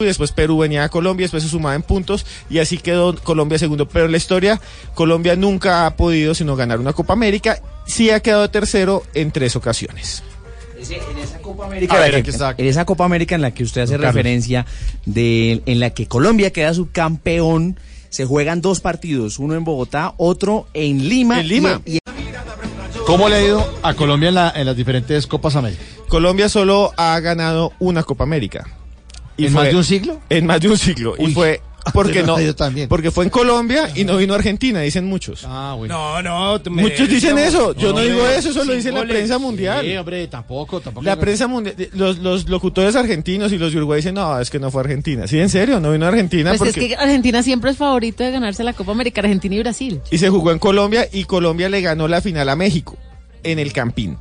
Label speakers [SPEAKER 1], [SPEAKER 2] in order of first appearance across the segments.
[SPEAKER 1] y después Perú venía a Colombia, después se sumaba en puntos y así quedó Colombia segundo. Pero en la historia, Colombia nunca ha podido sino ganar una Copa América, sí ha quedado tercero en tres ocasiones.
[SPEAKER 2] en esa Copa América, en
[SPEAKER 1] ver,
[SPEAKER 2] la
[SPEAKER 1] aquí
[SPEAKER 2] que-
[SPEAKER 1] está.
[SPEAKER 2] en esa Copa América en la que usted hace
[SPEAKER 1] Carlos.
[SPEAKER 2] referencia, de, en la que Colombia queda subcampeón, se juegan dos partidos, uno en Bogotá, otro en Lima.
[SPEAKER 1] En Lima.
[SPEAKER 2] Y, y-
[SPEAKER 3] ¿Cómo le ha ido a Colombia en, la- en las diferentes Copas América?
[SPEAKER 1] Colombia solo ha ganado una Copa América.
[SPEAKER 3] ¿En más de un siglo?
[SPEAKER 1] En más de un siglo. y fue porque
[SPEAKER 3] No, yo también.
[SPEAKER 1] porque fue en Colombia y no vino a Argentina, dicen muchos.
[SPEAKER 3] Ah, bueno.
[SPEAKER 4] No, no.
[SPEAKER 1] Muchos dicen eso. Yo no, digo eso, eso lo dice la prensa mundial.
[SPEAKER 3] Sí, hombre, tampoco, tampoco.
[SPEAKER 1] La prensa mundial, los, los locutores argentinos y los de Uruguay dicen, no, es que no fue Argentina. Sí, en serio, no vino a Argentina
[SPEAKER 5] Pues
[SPEAKER 1] porque...
[SPEAKER 5] es que Argentina siempre es favorito de ganarse la Copa América, Argentina y Brasil.
[SPEAKER 1] Y se jugó en Colombia y Colombia le ganó la final a México en el Campín.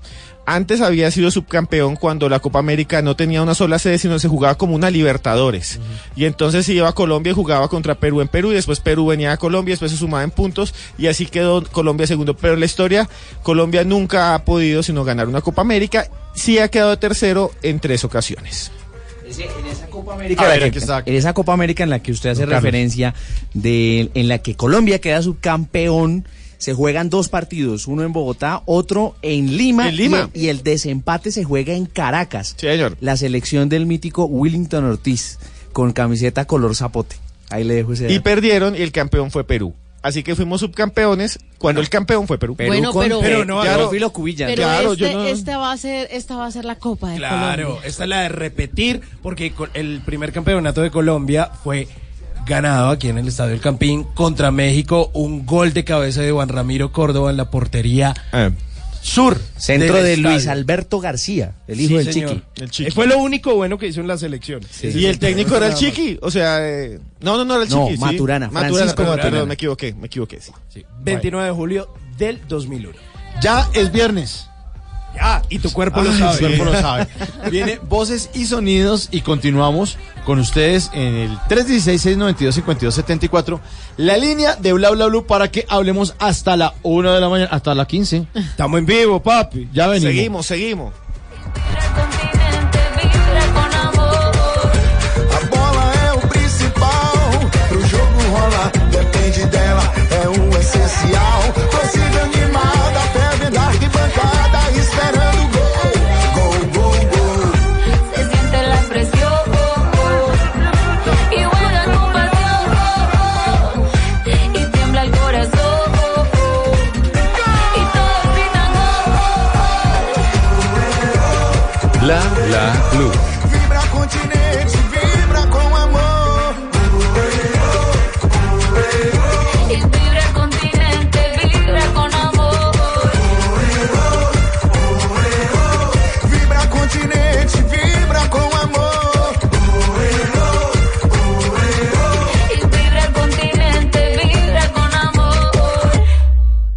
[SPEAKER 1] Antes había sido subcampeón cuando la Copa América no tenía una sola sede, sino se jugaba como una Libertadores. Y entonces se iba a Colombia y jugaba contra Perú en Perú y después Perú venía a Colombia, después se sumaba en puntos y así quedó Colombia segundo. Pero en la historia, Colombia nunca ha podido sino ganar una Copa América, sí ha quedado tercero en tres ocasiones.
[SPEAKER 2] en esa Copa América, en la que- en esa Copa América en la que usted hace
[SPEAKER 3] Carlos.
[SPEAKER 2] referencia, de, en la que Colombia queda subcampeón, se juegan dos partidos, uno en Bogotá, otro en Lima.
[SPEAKER 1] En Lima.
[SPEAKER 2] Y, y el desempate se juega en Caracas.
[SPEAKER 1] Sí, señor.
[SPEAKER 2] La selección del mítico Willington Ortiz, con camiseta color zapote. Ahí le dejo ese
[SPEAKER 1] Y
[SPEAKER 2] dato.
[SPEAKER 1] perdieron y el campeón fue Perú. Así que fuimos subcampeones cuando el campeón fue Perú.
[SPEAKER 2] Perú
[SPEAKER 5] Bueno,
[SPEAKER 2] con
[SPEAKER 5] pero-
[SPEAKER 4] Pero no,
[SPEAKER 1] claro.
[SPEAKER 2] Cubilla.
[SPEAKER 5] Pero
[SPEAKER 1] Claro,
[SPEAKER 5] este,
[SPEAKER 1] yo no-
[SPEAKER 5] esta va a ser, esta va a ser la Copa de
[SPEAKER 4] Claro,
[SPEAKER 5] Colombia.
[SPEAKER 4] esta es la de repetir, porque el primer campeonato de Colombia fue ganado aquí en el Estadio del Campín contra México, un gol de cabeza de Juan Ramiro Córdoba en la portería
[SPEAKER 1] Ah,
[SPEAKER 4] sur.
[SPEAKER 2] Centro de
[SPEAKER 4] estadio.
[SPEAKER 2] Luis Alberto García, el hijo
[SPEAKER 4] Sí,
[SPEAKER 2] del
[SPEAKER 4] señor.
[SPEAKER 2] Chiqui.
[SPEAKER 1] El Chiqui.
[SPEAKER 4] Eh, Fue lo único bueno que hizo en la selección.
[SPEAKER 1] Y el técnico era el Chiqui, o sea, eh, no, no, no era el
[SPEAKER 2] No,
[SPEAKER 1] Chiqui. sí.
[SPEAKER 2] Maturana, Francisco Maturana.
[SPEAKER 1] perdón, me equivoqué, me equivoqué, sí.
[SPEAKER 4] Sí, 29 de julio del 2001.
[SPEAKER 3] Ya es viernes.
[SPEAKER 4] Ya, y tu cuerpo lo
[SPEAKER 3] Ay,
[SPEAKER 4] sabe.
[SPEAKER 3] su cuerpo lo sabe. Viene voces y sonidos y continuamos con ustedes en el 316-692-5274, la línea de Bla Bla Blue para que hablemos hasta la 1 de la mañana, hasta la 15.
[SPEAKER 4] Estamos en vivo, papi.
[SPEAKER 3] Ya venimos.
[SPEAKER 1] Seguimos, seguimos.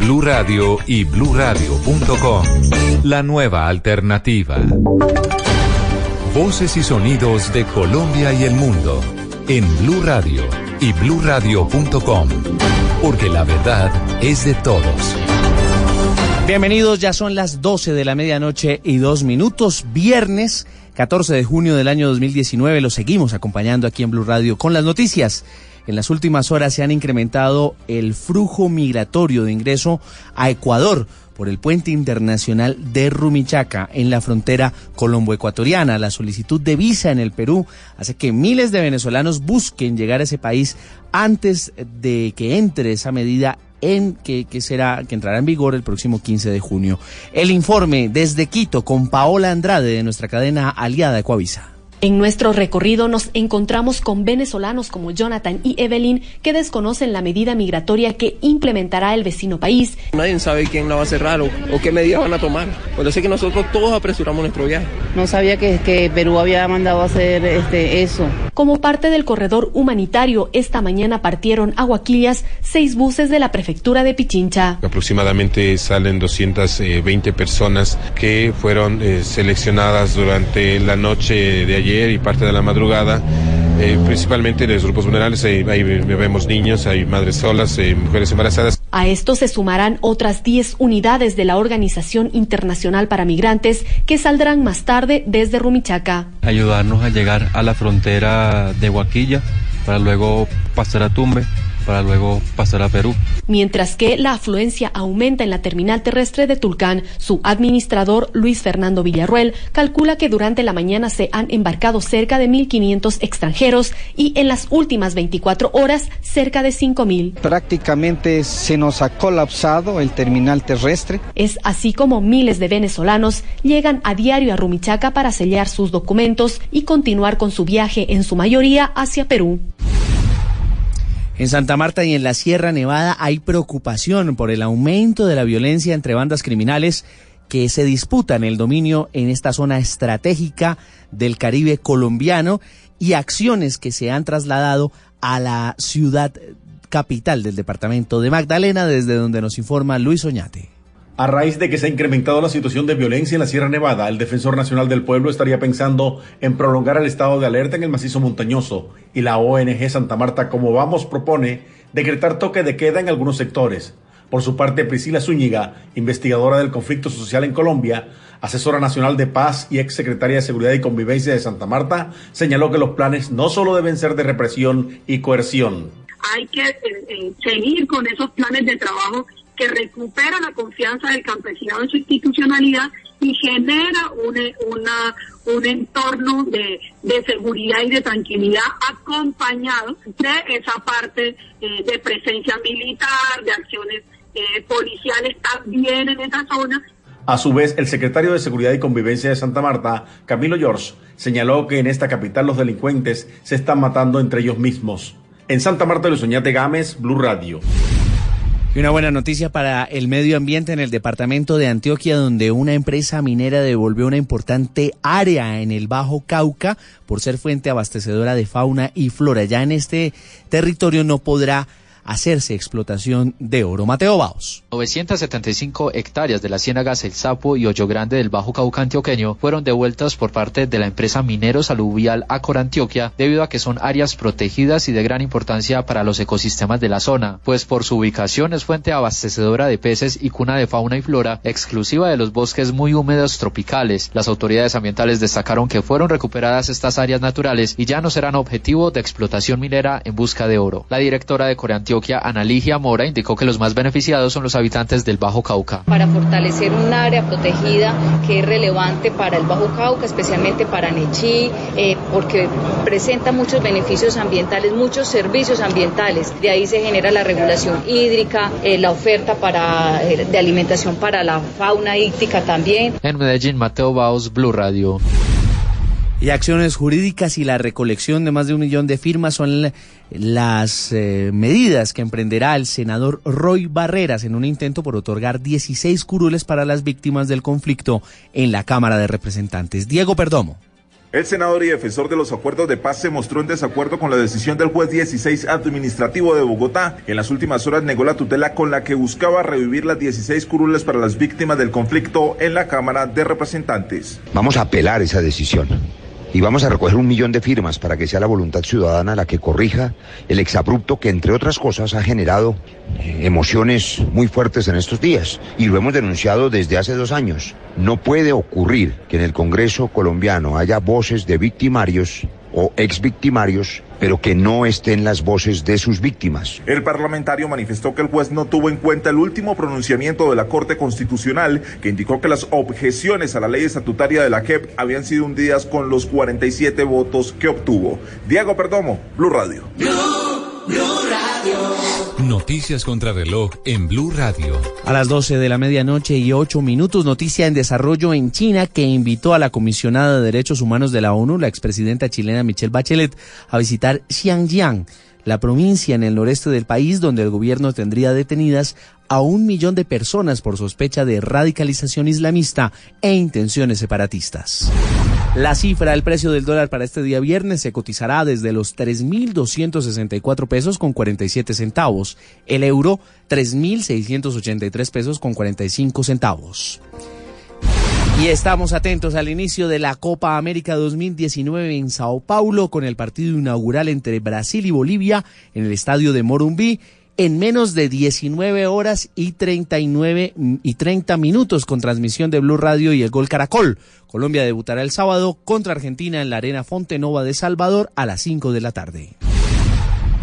[SPEAKER 6] Blue Radio y bluradio.com. La nueva alternativa. Voces y sonidos de Colombia y el mundo en Blue Radio y bluradio.com, porque la verdad es de todos.
[SPEAKER 2] Bienvenidos, ya son las 12 de la medianoche y dos minutos, viernes 14 de junio del año 2019. Los seguimos acompañando aquí en Blue Radio con las noticias. En las últimas horas se han incrementado el flujo migratorio de ingreso a Ecuador por el puente internacional de Rumichaca en la frontera colombo-ecuatoriana. La solicitud de visa en el Perú hace que miles de venezolanos busquen llegar a ese país antes de que entre esa medida en que, que será que entrará en vigor el próximo 15 de junio. El informe desde Quito con Paola Andrade de nuestra cadena aliada Ecuavisa.
[SPEAKER 7] En nuestro recorrido nos encontramos con venezolanos como Jonathan y Evelyn que desconocen la medida migratoria que implementará el vecino país.
[SPEAKER 8] Nadie sabe quién la va a cerrar o, o qué medidas van a tomar. Por eso es que nosotros todos apresuramos nuestro viaje.
[SPEAKER 9] No sabía que, que Perú había mandado a hacer este, eso.
[SPEAKER 7] Como parte del corredor humanitario, esta mañana partieron a Guaquillas seis buses de la prefectura de Pichincha.
[SPEAKER 10] Aproximadamente salen 220 personas que fueron eh, seleccionadas durante la noche de ayer y parte de la madrugada, eh, principalmente en los grupos vulnerables. Ahí, ahí vemos niños, hay madres solas, eh, mujeres embarazadas.
[SPEAKER 7] A esto se sumarán otras 10 unidades de la Organización Internacional para Migrantes que saldrán más tarde desde Rumichaca.
[SPEAKER 11] Ayudarnos a llegar a la frontera de Huaquilla para luego pasar a Tumbe para luego pasar a Perú.
[SPEAKER 7] Mientras que la afluencia aumenta en la terminal terrestre de Tulcán, su administrador Luis Fernando Villarruel calcula que durante la mañana se han embarcado cerca de 1.500 extranjeros y en las últimas 24 horas cerca de 5.000.
[SPEAKER 12] Prácticamente se nos ha colapsado el terminal terrestre.
[SPEAKER 7] Es así como miles de venezolanos llegan a diario a Rumichaca para sellar sus documentos y continuar con su viaje en su mayoría hacia Perú.
[SPEAKER 2] En Santa Marta y en la Sierra Nevada hay preocupación por el aumento de la violencia entre bandas criminales que se disputan el dominio en esta zona estratégica del Caribe colombiano y acciones que se han trasladado a la ciudad capital del departamento de Magdalena, desde donde nos informa Luis Oñate.
[SPEAKER 13] A raíz de que se ha incrementado la situación de violencia en la Sierra Nevada, el Defensor Nacional del Pueblo estaría pensando en prolongar el estado de alerta en el macizo montañoso y la ONG Santa Marta, como vamos, propone decretar toque de queda en algunos sectores. Por su parte, Priscila Zúñiga, investigadora del conflicto social en Colombia, asesora nacional de paz y ex secretaria de Seguridad y Convivencia de Santa Marta, señaló que los planes no solo deben ser de represión y coerción.
[SPEAKER 14] Hay que eh, eh, seguir con esos planes de trabajo que recupera la confianza del campesinado en su institucionalidad y genera un, una, un entorno de, de, seguridad y de tranquilidad acompañado de esa parte eh, de presencia militar, de acciones eh, policiales también en esa zona.
[SPEAKER 13] A su vez, el secretario de Seguridad y Convivencia de Santa Marta, Camilo George, señaló que en esta capital los delincuentes se están matando entre ellos mismos. En Santa Marta, Luis Oñate Gámez, Blue Radio.
[SPEAKER 2] Y una buena noticia para el medio ambiente en el departamento de Antioquia, donde una empresa minera devolvió una importante área en el Bajo Cauca por ser fuente abastecedora de fauna y flora. Ya en este territorio no podrá hacerse explotación de oro. Mateo Baos.
[SPEAKER 15] 975 hectáreas de las ciénagas El Sapo y Hoyo Grande del Bajo Cauca antioqueño fueron devueltas por parte de la empresa Mineros Aluvial Acor Antioquia debido a que son áreas protegidas y de gran importancia para los ecosistemas de la zona, pues por su ubicación es fuente abastecedora de peces y cuna de fauna y flora exclusiva de los bosques muy húmedos tropicales. Las autoridades ambientales destacaron que fueron recuperadas estas áreas naturales y ya no serán objetivo de explotación minera en busca de oro. La directora de Corea Antioquia Analigia Mora, indicó que los más beneficiados son los habitantes del Bajo Cauca.
[SPEAKER 16] Para fortalecer un área protegida que es relevante para el Bajo Cauca, especialmente para Nechí, eh, porque presenta muchos beneficios ambientales, muchos servicios ambientales. De ahí se genera la regulación hídrica, eh, la oferta para, eh, de alimentación para la fauna hídrica también.
[SPEAKER 15] En Medellín, Mateo Baos, Blue Radio.
[SPEAKER 2] Y acciones jurídicas y la recolección de más de un millón de firmas son las eh, medidas que emprenderá el senador Roy Barreras en un intento por otorgar 16 curules para las víctimas del conflicto en la Cámara de Representantes. Diego Perdomo.
[SPEAKER 17] El senador y defensor de los acuerdos de paz se mostró en desacuerdo con la decisión del juez 16 administrativo de Bogotá. En las últimas horas negó la tutela con la que buscaba revivir las 16 curules para las víctimas del conflicto en la Cámara de Representantes.
[SPEAKER 18] Vamos a apelar esa decisión y vamos a recoger un millón de firmas para que sea la voluntad ciudadana la que corrija el exabrupto que, entre otras cosas, ha generado eh, emociones muy fuertes en estos días. Y lo hemos denunciado desde hace dos años. No puede ocurrir que en el Congreso colombiano haya voces de victimarios o exvictimarios, pero que no estén las voces de sus víctimas.
[SPEAKER 17] El parlamentario manifestó que el juez no tuvo en cuenta el último pronunciamiento de la Corte Constitucional, que indicó que las objeciones a la ley estatutaria de la JEP habían sido hundidas con los 47 votos que obtuvo. Diego Perdomo, Blue Radio.
[SPEAKER 19] Blue, Blue Radio.
[SPEAKER 6] Noticias contra reloj en Blue Radio.
[SPEAKER 2] A las 12 de la medianoche y 8 minutos, noticia en desarrollo en China que invitó a la comisionada de Derechos Humanos de la ONU, la expresidenta chilena Michelle Bachelet, a visitar Xiangyang, la provincia en el noreste del país donde el gobierno tendría detenidas a un millón de personas por sospecha de radicalización islamista e intenciones separatistas. La cifra del precio del dólar para este día viernes se cotizará desde los 3.264 pesos con 47 centavos, el euro 3.683 pesos con 45 centavos. Y estamos atentos al inicio de la Copa América 2019 en Sao Paulo con el partido inaugural entre Brasil y Bolivia en el estadio de Morumbí en menos de 19 horas y 39 y 30 minutos con transmisión de Blue Radio y el Gol Caracol. Colombia debutará el sábado contra Argentina en la Arena Fontenova de Salvador a las 5 de la tarde.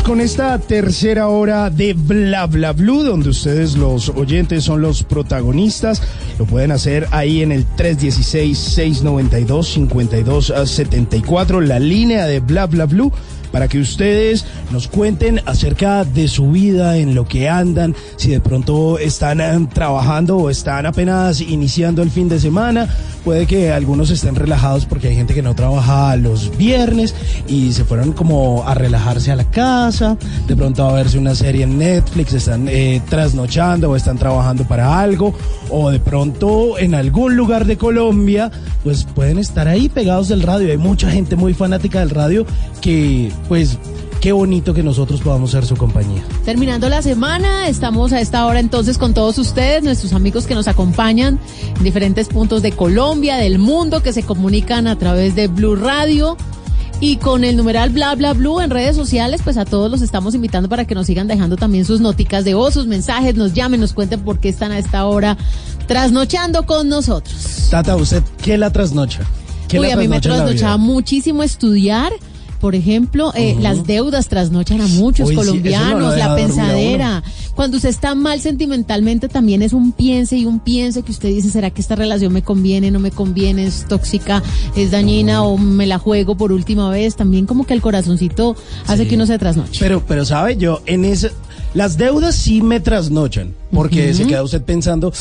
[SPEAKER 4] Con esta tercera hora de Bla Bla Blue, donde ustedes, los oyentes, son los protagonistas. Lo pueden hacer ahí en el 316-692-5274, la línea de Bla Bla Blue para que ustedes nos cuenten acerca de su vida, en lo que andan, si de pronto están eh, trabajando o están apenas iniciando el fin de semana. Puede que algunos estén relajados porque hay gente que no trabaja los viernes y se fueron como a relajarse a la casa, de pronto a verse una serie en Netflix, están eh, trasnochando o están trabajando para algo, o de pronto en algún lugar de Colombia, pues pueden estar ahí pegados del radio. Hay mucha gente muy fanática del radio que pues qué bonito que nosotros podamos ser su compañía.
[SPEAKER 5] Terminando la semana, estamos a esta hora entonces con todos ustedes, nuestros amigos que nos acompañan en diferentes puntos de Colombia, del mundo, que se comunican a través de Blue Radio. Y con el numeral bla bla blue en redes sociales, pues a todos los estamos invitando para que nos sigan dejando también sus noticas de voz, sus mensajes, nos llamen, nos cuenten por qué están a esta hora trasnochando con nosotros.
[SPEAKER 4] Tata, ¿usted qué la trasnocha? ¿Qué
[SPEAKER 5] Uy,
[SPEAKER 4] la
[SPEAKER 5] a mí me trasnochaba muchísimo estudiar. Por ejemplo, eh, las deudas trasnochan a muchos
[SPEAKER 4] Uy, eso
[SPEAKER 5] colombianos, la pensadera. Cuando usted está mal sentimentalmente, también es un piense y un piense que usted dice, ¿será que esta relación me conviene, no me conviene, es tóxica, es dañina o me la juego por última vez? También como que el corazoncito hace que uno se trasnoche.
[SPEAKER 4] Pero, pero sabe, yo en ese, las deudas sí me trasnochan, porque se queda usted pensando,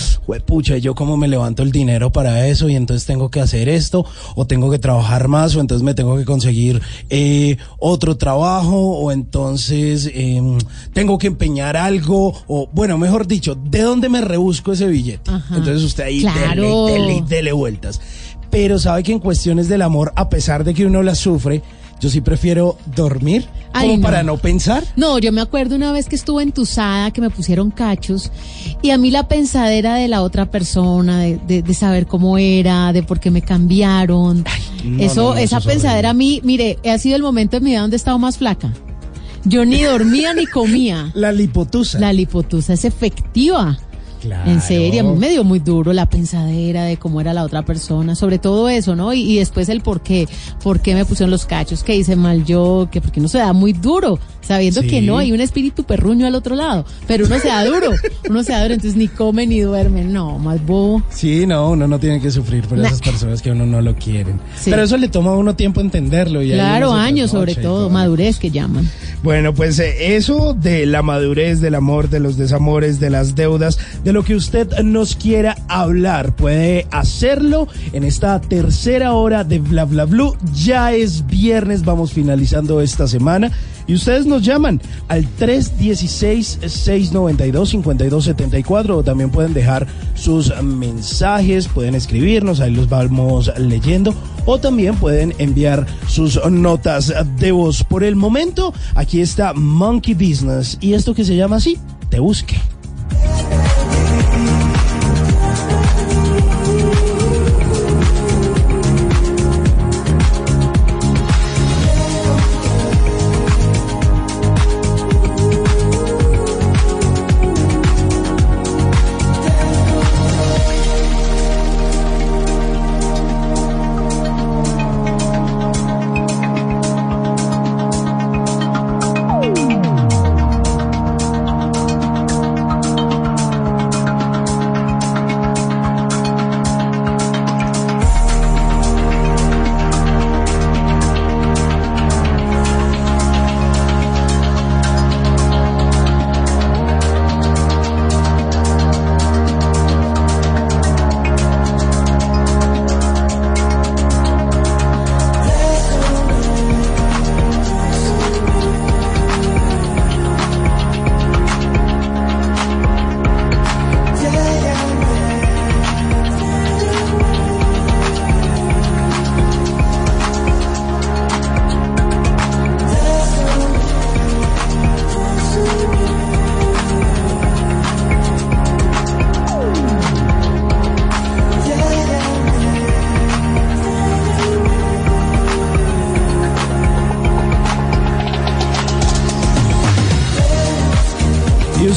[SPEAKER 4] pucha, ¿yo cómo me levanto el dinero para eso? Y entonces tengo que hacer esto, o tengo que trabajar más, o entonces me tengo que conseguir eh, otro trabajo, o entonces em, tengo que empeñar algo, o bueno, mejor dicho, ¿de dónde me rebusco ese billete?
[SPEAKER 5] Ajá.
[SPEAKER 4] Entonces usted ahí
[SPEAKER 5] Claro.
[SPEAKER 4] dele, dele, dele vueltas. Pero sabe que en cuestiones del amor, a pesar de que uno las sufre, yo sí prefiero dormir
[SPEAKER 5] Ay,
[SPEAKER 4] como
[SPEAKER 5] no.
[SPEAKER 4] para no pensar.
[SPEAKER 5] No, yo me acuerdo una vez que estuve entusada, que me pusieron cachos, y a mí la pensadera de la otra persona, de, de- de saber cómo era, de por qué me cambiaron,
[SPEAKER 4] no,
[SPEAKER 5] eso,
[SPEAKER 4] no,
[SPEAKER 5] esa
[SPEAKER 4] eso
[SPEAKER 5] pensadera a mí, mire, ha sido el momento de mi vida donde he estado más flaca. Yo ni dormía ni comía.
[SPEAKER 4] La lipotusa.
[SPEAKER 5] La lipotusa es efectiva.
[SPEAKER 4] Claro.
[SPEAKER 5] En serio, a mí me dio muy duro la pensadera de cómo era la otra persona, sobre todo eso, ¿no? Y, y después el por qué, por qué me pusieron los cachos, que hice mal yo, que porque uno se da muy duro, sabiendo
[SPEAKER 4] Sí.
[SPEAKER 5] que no, hay un espíritu perruño al otro lado, pero uno se da duro, uno se da duro, entonces ni come ni duerme, no, más bobo.
[SPEAKER 4] Sí, no, uno no tiene que sufrir por
[SPEAKER 5] Nah.
[SPEAKER 4] esas personas que uno no lo quieren.
[SPEAKER 5] Sí.
[SPEAKER 4] Pero eso le toma a uno tiempo entenderlo. Y
[SPEAKER 5] Claro, años sobre todo, madurez que llaman.
[SPEAKER 4] Bueno, pues eh, eso de la madurez, del amor, de los desamores, de las deudas, de lo que usted nos quiera hablar, puede hacerlo en esta tercera hora de Bla Bla Blue. Ya es viernes, vamos finalizando esta semana. Y ustedes nos llaman al 316-692-5274 o también pueden dejar sus mensajes, pueden escribirnos, ahí los vamos leyendo o también pueden enviar sus notas de voz. Por el momento, aquí está Monkey Business y esto que se llama así, Te Busque.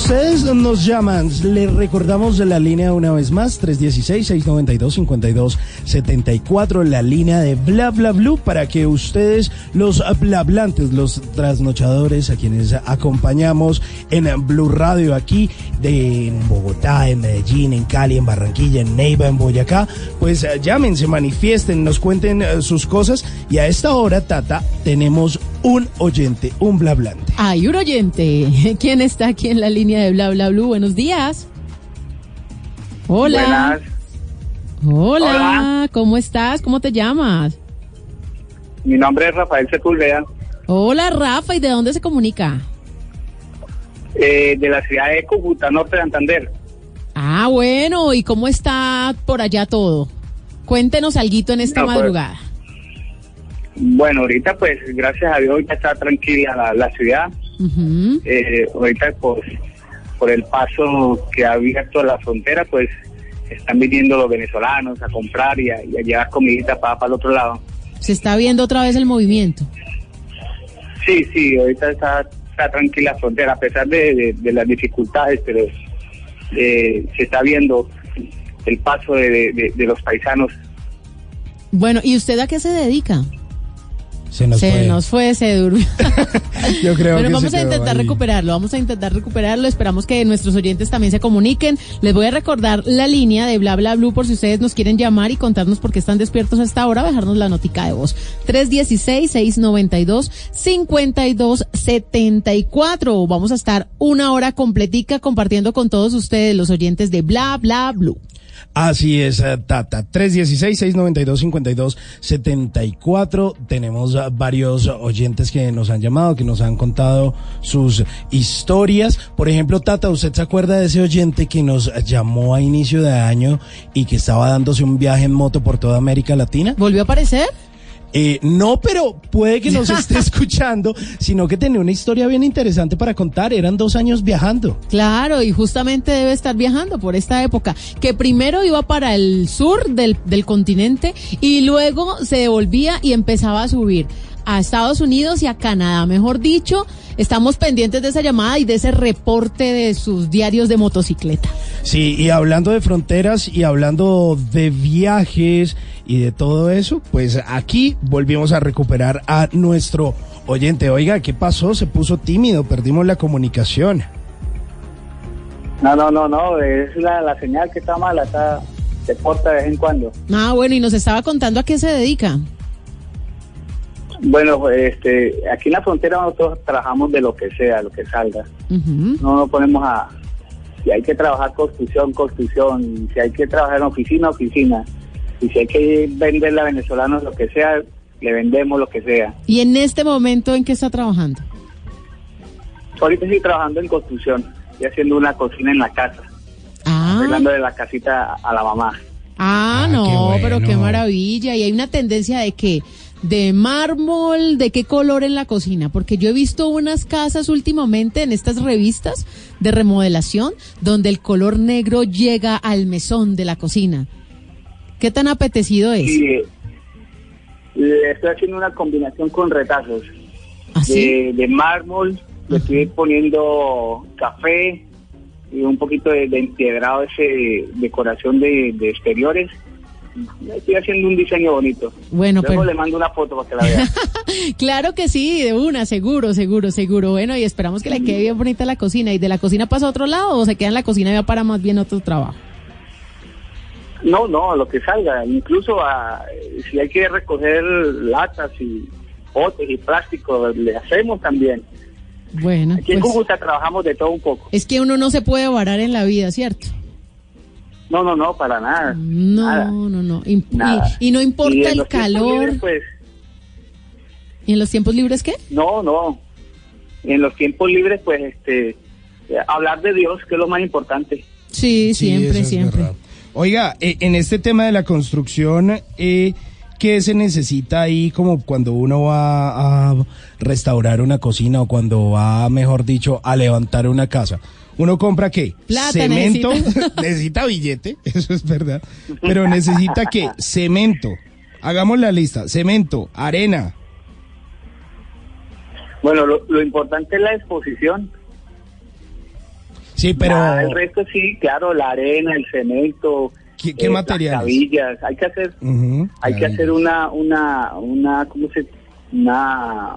[SPEAKER 4] Ustedes nos llaman, les recordamos la línea una vez más, 316-692-5274, la línea de Bla Bla Blue, para que ustedes, los blablantes, los trasnochadores, a quienes acompañamos en Blue Radio aquí, de en Bogotá, en Medellín, en Cali, en Barranquilla, en Neiva, en Boyacá, pues eh, llamen, se manifiesten, nos cuenten eh, sus cosas. Y a esta hora, Tata, tenemos un oyente, un blablante.
[SPEAKER 5] Hay un oyente. ¿Quién está aquí en la línea de Bla Bla Blue? Buenos días. Hola. Hola.
[SPEAKER 20] Hola.
[SPEAKER 5] ¿Cómo estás? ¿Cómo te llamas?
[SPEAKER 20] Mi nombre es Rafael Sepúlveda,
[SPEAKER 5] Hola, Rafa. ¿Y de dónde se comunica?
[SPEAKER 20] eh, de la ciudad de Cúcuta, Norte de Santander.
[SPEAKER 5] Ah, bueno. ¿Y cómo está por allá todo? Cuéntenos algo en esta
[SPEAKER 20] No, pues,
[SPEAKER 5] madrugada.
[SPEAKER 20] Bueno, ahorita pues gracias a Dios ya está tranquila la, la ciudad. Eh, ahorita pues por el paso que ha abierto la frontera pues están viniendo los venezolanos a comprar y a, y a llevar comidita para, para el otro lado.
[SPEAKER 5] Se está viendo otra vez el movimiento.
[SPEAKER 20] Sí, sí, ahorita está, está tranquila la frontera a pesar de, de- de las dificultades, pero eh, se está viendo el paso de- de los paisanos
[SPEAKER 5] Bueno, ¿y usted a qué se dedica?
[SPEAKER 4] Se nos
[SPEAKER 5] se
[SPEAKER 4] fue.
[SPEAKER 5] nos fue, se durmió.
[SPEAKER 4] Yo creo
[SPEAKER 5] Pero
[SPEAKER 4] que
[SPEAKER 5] vamos
[SPEAKER 4] se
[SPEAKER 5] a intentar
[SPEAKER 4] ahí.
[SPEAKER 5] recuperarlo, vamos a intentar recuperarlo. Esperamos que nuestros oyentes también se comuniquen. Les voy a recordar la línea de Bla Bla Blue por si ustedes nos quieren llamar y contarnos por qué están despiertos hasta ahora, dejarnos la notica de voz. 316-692-5274. Vamos a estar una hora completica compartiendo con todos ustedes, los oyentes de Bla Bla Blue.
[SPEAKER 4] Así es, eh, Tata. 316-692-5274. Tenemos ah, varios oyentes que nos han llamado, que nos han contado sus historias. Por ejemplo, Tata, ¿usted se acuerda de ese oyente que nos llamó a inicio de año y que estaba dándose un viaje en moto por toda América Latina?
[SPEAKER 5] ¿Volvió a aparecer?
[SPEAKER 4] Eh, no, pero puede que nos esté escuchando, sino que tenía una historia bien interesante para contar. Eran dos años viajando.
[SPEAKER 5] Claro, y justamente debe estar viajando por esta época, que primero iba para el sur del, del continente y luego se devolvía y empezaba a subir a Estados Unidos y a Canadá. Mejor dicho, estamos pendientes de esa llamada y de ese reporte de sus diarios de motocicleta.
[SPEAKER 4] Sí, y hablando de fronteras y hablando de viajes y de todo eso, pues aquí volvimos a recuperar a nuestro oyente. Oiga, ¿qué pasó? Se puso tímido, perdimos la comunicación.
[SPEAKER 20] No, no, no, no, es la, la señal que está mala, está, se corta de vez en cuando.
[SPEAKER 5] Ah, bueno, y nos estaba contando a qué se dedica.
[SPEAKER 20] Bueno, pues, este, aquí en la frontera nosotros trabajamos de lo que sea, lo que salga.
[SPEAKER 5] Ujú.
[SPEAKER 20] No nos ponemos a, si hay que trabajar construcción, construcción, si hay que trabajar en oficina, oficina, y si hay que venderle a venezolanos lo que sea, le vendemos lo que sea.
[SPEAKER 5] Y en este momento, ¿en qué está trabajando?
[SPEAKER 20] Ahorita estoy trabajando en construcción, estoy haciendo una cocina en la casa,
[SPEAKER 5] Ah,
[SPEAKER 20] arreglándole la casita a la mamá.
[SPEAKER 5] Ah, no,
[SPEAKER 20] qué
[SPEAKER 5] pero qué maravilla. Y hay una tendencia de que de mármol, de qué color en la cocina, porque yo he visto unas casas últimamente en estas revistas de remodelación donde el color negro llega al mesón de la cocina. ¿Qué tan apetecido es?
[SPEAKER 20] Estoy haciendo una combinación con retazos
[SPEAKER 5] ¿Ah,
[SPEAKER 20] de, de mármol, le estoy poniendo café y un poquito de, de empiedrado ese de decoración de, de exteriores. Estoy haciendo un diseño bonito.
[SPEAKER 5] Bueno,
[SPEAKER 20] Luego
[SPEAKER 5] pero-
[SPEAKER 20] le mando una foto para que la vea.
[SPEAKER 5] Claro que sí, de una, seguro, seguro, seguro. Bueno, y esperamos que le quede bien bonita la cocina. ¿Y de la cocina pasa a otro lado o se queda en la cocina y va para más bien otro trabajo?
[SPEAKER 20] No, no, lo que salga. Incluso ah, si hay que recoger latas y botes y plástico, le hacemos también.
[SPEAKER 5] Bueno,
[SPEAKER 20] Aquí en
[SPEAKER 5] pues,
[SPEAKER 20] Cúcuta trabajamos de todo un poco.
[SPEAKER 5] es que uno no se puede varar en la vida, ¿cierto?
[SPEAKER 20] No, no, no, para nada.
[SPEAKER 5] No,
[SPEAKER 20] Nada.
[SPEAKER 5] no, no.
[SPEAKER 20] Nada.
[SPEAKER 5] Y, y no importa el calor.
[SPEAKER 20] libres, pues,
[SPEAKER 5] ¿Y en los tiempos libres qué?
[SPEAKER 20] No, no. En los tiempos libres, pues, este, eh, hablar de Dios, que es lo más importante.
[SPEAKER 5] Sí,
[SPEAKER 4] Sí,
[SPEAKER 5] siempre,
[SPEAKER 4] es
[SPEAKER 5] siempre.
[SPEAKER 4] verdad. Oiga, eh, en este tema de la construcción, eh, ¿qué se necesita ahí como cuando uno va a restaurar una cocina o cuando va, mejor dicho, a levantar una casa? ¿Uno compra qué?
[SPEAKER 5] Plata
[SPEAKER 4] Cemento.
[SPEAKER 5] necesita.
[SPEAKER 4] necesita billete, eso es verdad. Pero necesita qué? Cemento. Hagamos la lista. Cemento, arena.
[SPEAKER 20] Bueno, lo, lo importante es la exposición.
[SPEAKER 4] Sí, pero...
[SPEAKER 20] El resto sí, claro, la arena, el cemento.
[SPEAKER 4] ¿Qué, qué
[SPEAKER 20] eh,
[SPEAKER 4] materiales?
[SPEAKER 20] Las cabillas. Hay que hacer, hay que hacer una, una, una, ¿cómo se, una,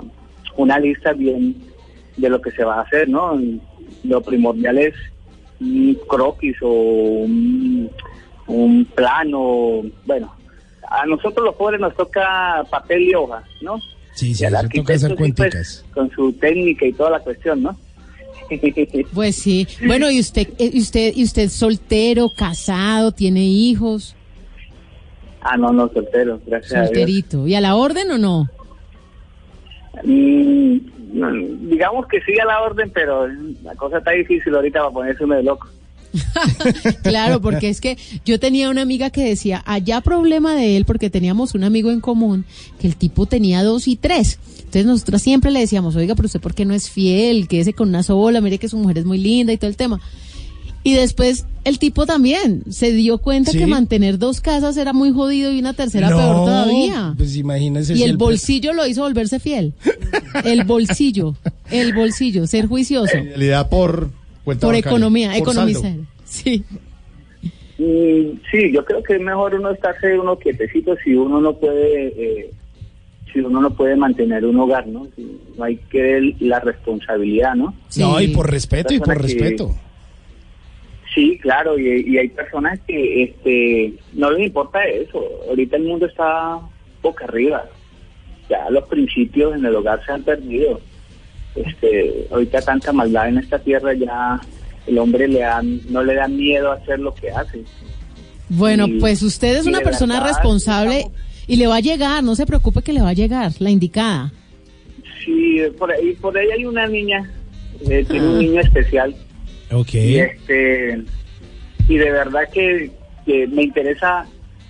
[SPEAKER 20] una lista bien de lo que se va a hacer, ¿no? Lo primordial es un croquis o un, un plano, bueno, a nosotros los pobres nos toca papel y hoja, ¿no?
[SPEAKER 4] Sí, sí,
[SPEAKER 20] Y al
[SPEAKER 4] eso toca hacer
[SPEAKER 20] arquitecto sí, pues, con su técnica y toda la cuestión, ¿no?
[SPEAKER 5] Pues sí. Bueno, y usted, eh, y usted, y usted soltero, casado, tiene hijos,
[SPEAKER 20] ah, no, no, soltero, gracias a Dios.
[SPEAKER 5] solterito. ¿Y a la orden o no?
[SPEAKER 20] Mm, digamos que sí a la orden, pero la cosa está difícil ahorita para ponerse uno de loco.
[SPEAKER 5] Claro, porque es que yo tenía una amiga que decía, allá problema de él, porque teníamos un amigo en común, que el tipo tenía dos y tres. Entonces nosotros siempre le decíamos, oiga, pero usted por qué no es fiel, quédese con una sola, mire que su mujer es muy linda y todo el tema. Y después el tipo también se dio cuenta
[SPEAKER 4] ¿Sí?
[SPEAKER 5] que mantener dos casas era muy jodido y una tercera
[SPEAKER 4] No,
[SPEAKER 5] peor todavía.
[SPEAKER 4] Pues imagínese
[SPEAKER 5] Y
[SPEAKER 4] si
[SPEAKER 5] el
[SPEAKER 4] el
[SPEAKER 5] bolsillo lo hizo volverse fiel. El bolsillo, el bolsillo, ser juicioso.
[SPEAKER 21] En realidad por cuenta
[SPEAKER 5] Por
[SPEAKER 21] bancaria,
[SPEAKER 5] economía,
[SPEAKER 21] por
[SPEAKER 5] economizar.
[SPEAKER 21] saldo.
[SPEAKER 5] Sí.
[SPEAKER 20] Mm, sí, yo creo que es mejor uno estarse uno quietecito si uno no puede, eh, si uno no puede mantener un hogar, ¿no? Si no hay que ver la responsabilidad, ¿no?
[SPEAKER 4] No, y por respeto, y por
[SPEAKER 20] que-
[SPEAKER 4] respeto.
[SPEAKER 20] Sí, claro, y, y hay personas que este no les importa eso. Ahorita el mundo está boca arriba. Ya los principios en el hogar se han perdido. Este, ahorita tanta maldad en esta tierra ya el hombre le dan, no le da miedo a hacer lo que hace.
[SPEAKER 5] Bueno,
[SPEAKER 20] Y-
[SPEAKER 5] pues usted es una persona
[SPEAKER 20] verdad,
[SPEAKER 5] responsable y le va a llegar, no se preocupe que le va a llegar, la indicada.
[SPEAKER 20] Sí, por ahí, por ahí hay una niña, eh, tiene
[SPEAKER 5] Ah.
[SPEAKER 20] un niño especial
[SPEAKER 4] Ok.
[SPEAKER 20] y este y de verdad que, que me interesa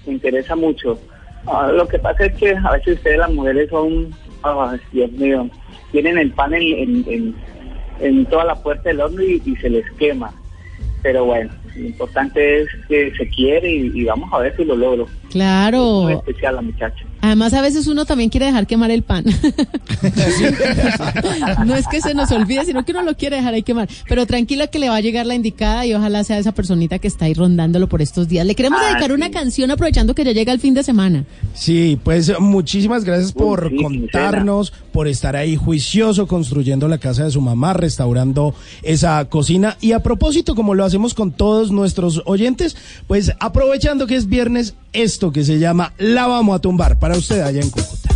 [SPEAKER 20] me interesa mucho Ah, lo que pasa es que a veces ustedes las mujeres son ah, Dios mío tienen el pan en, en, en- en toda la puerta del horno y, y se les quema. Pero bueno lo importante es que se quiere y, y vamos a ver si lo logro. Muy
[SPEAKER 5] Claro.
[SPEAKER 20] especial la muchacha
[SPEAKER 5] Además, a veces uno también quiere dejar quemar el pan. no es que se nos olvide, sino que uno lo quiere dejar ahí quemar. Pero tranquila que le va a llegar la indicada y ojalá sea esa personita que está ahí rondándolo por estos días. Le queremos
[SPEAKER 20] Ah,
[SPEAKER 5] dedicar
[SPEAKER 20] sí.
[SPEAKER 5] una canción aprovechando que ya llega el fin de semana.
[SPEAKER 4] Sí, pues muchísimas gracias por
[SPEAKER 20] sí,
[SPEAKER 4] contarnos, por estar ahí juicioso construyendo la casa de su mamá, restaurando esa cocina. Y a propósito, como lo hacemos con todos nuestros oyentes, pues aprovechando que es viernes, esto que se llama La Vamos a Tumbar para usted allá en Cúcuta.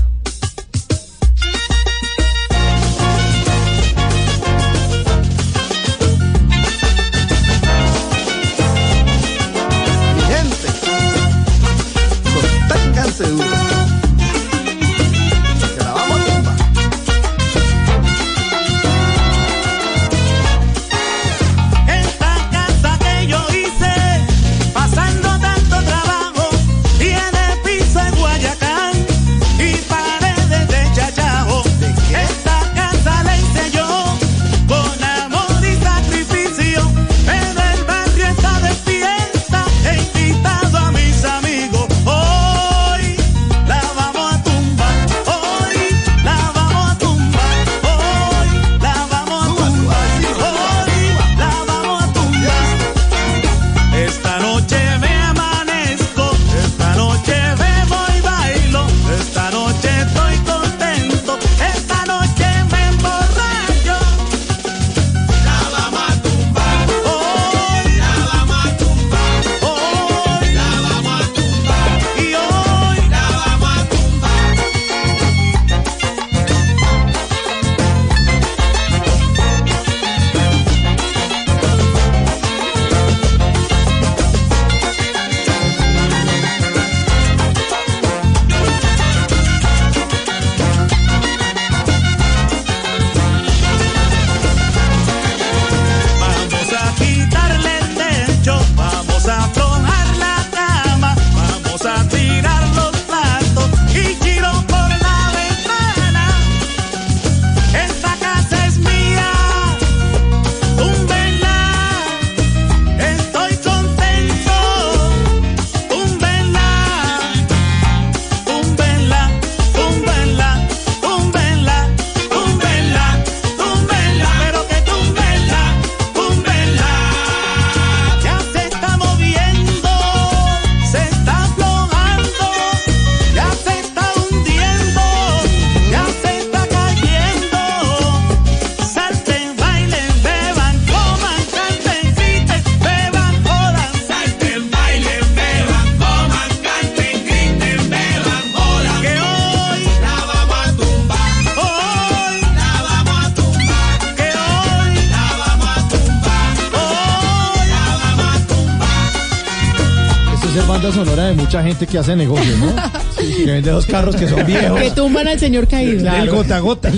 [SPEAKER 3] Mucha gente que hace negocios, ¿no? que vende dos carros que son viejos.
[SPEAKER 5] Que tumban al señor caído.
[SPEAKER 3] El gota a gota.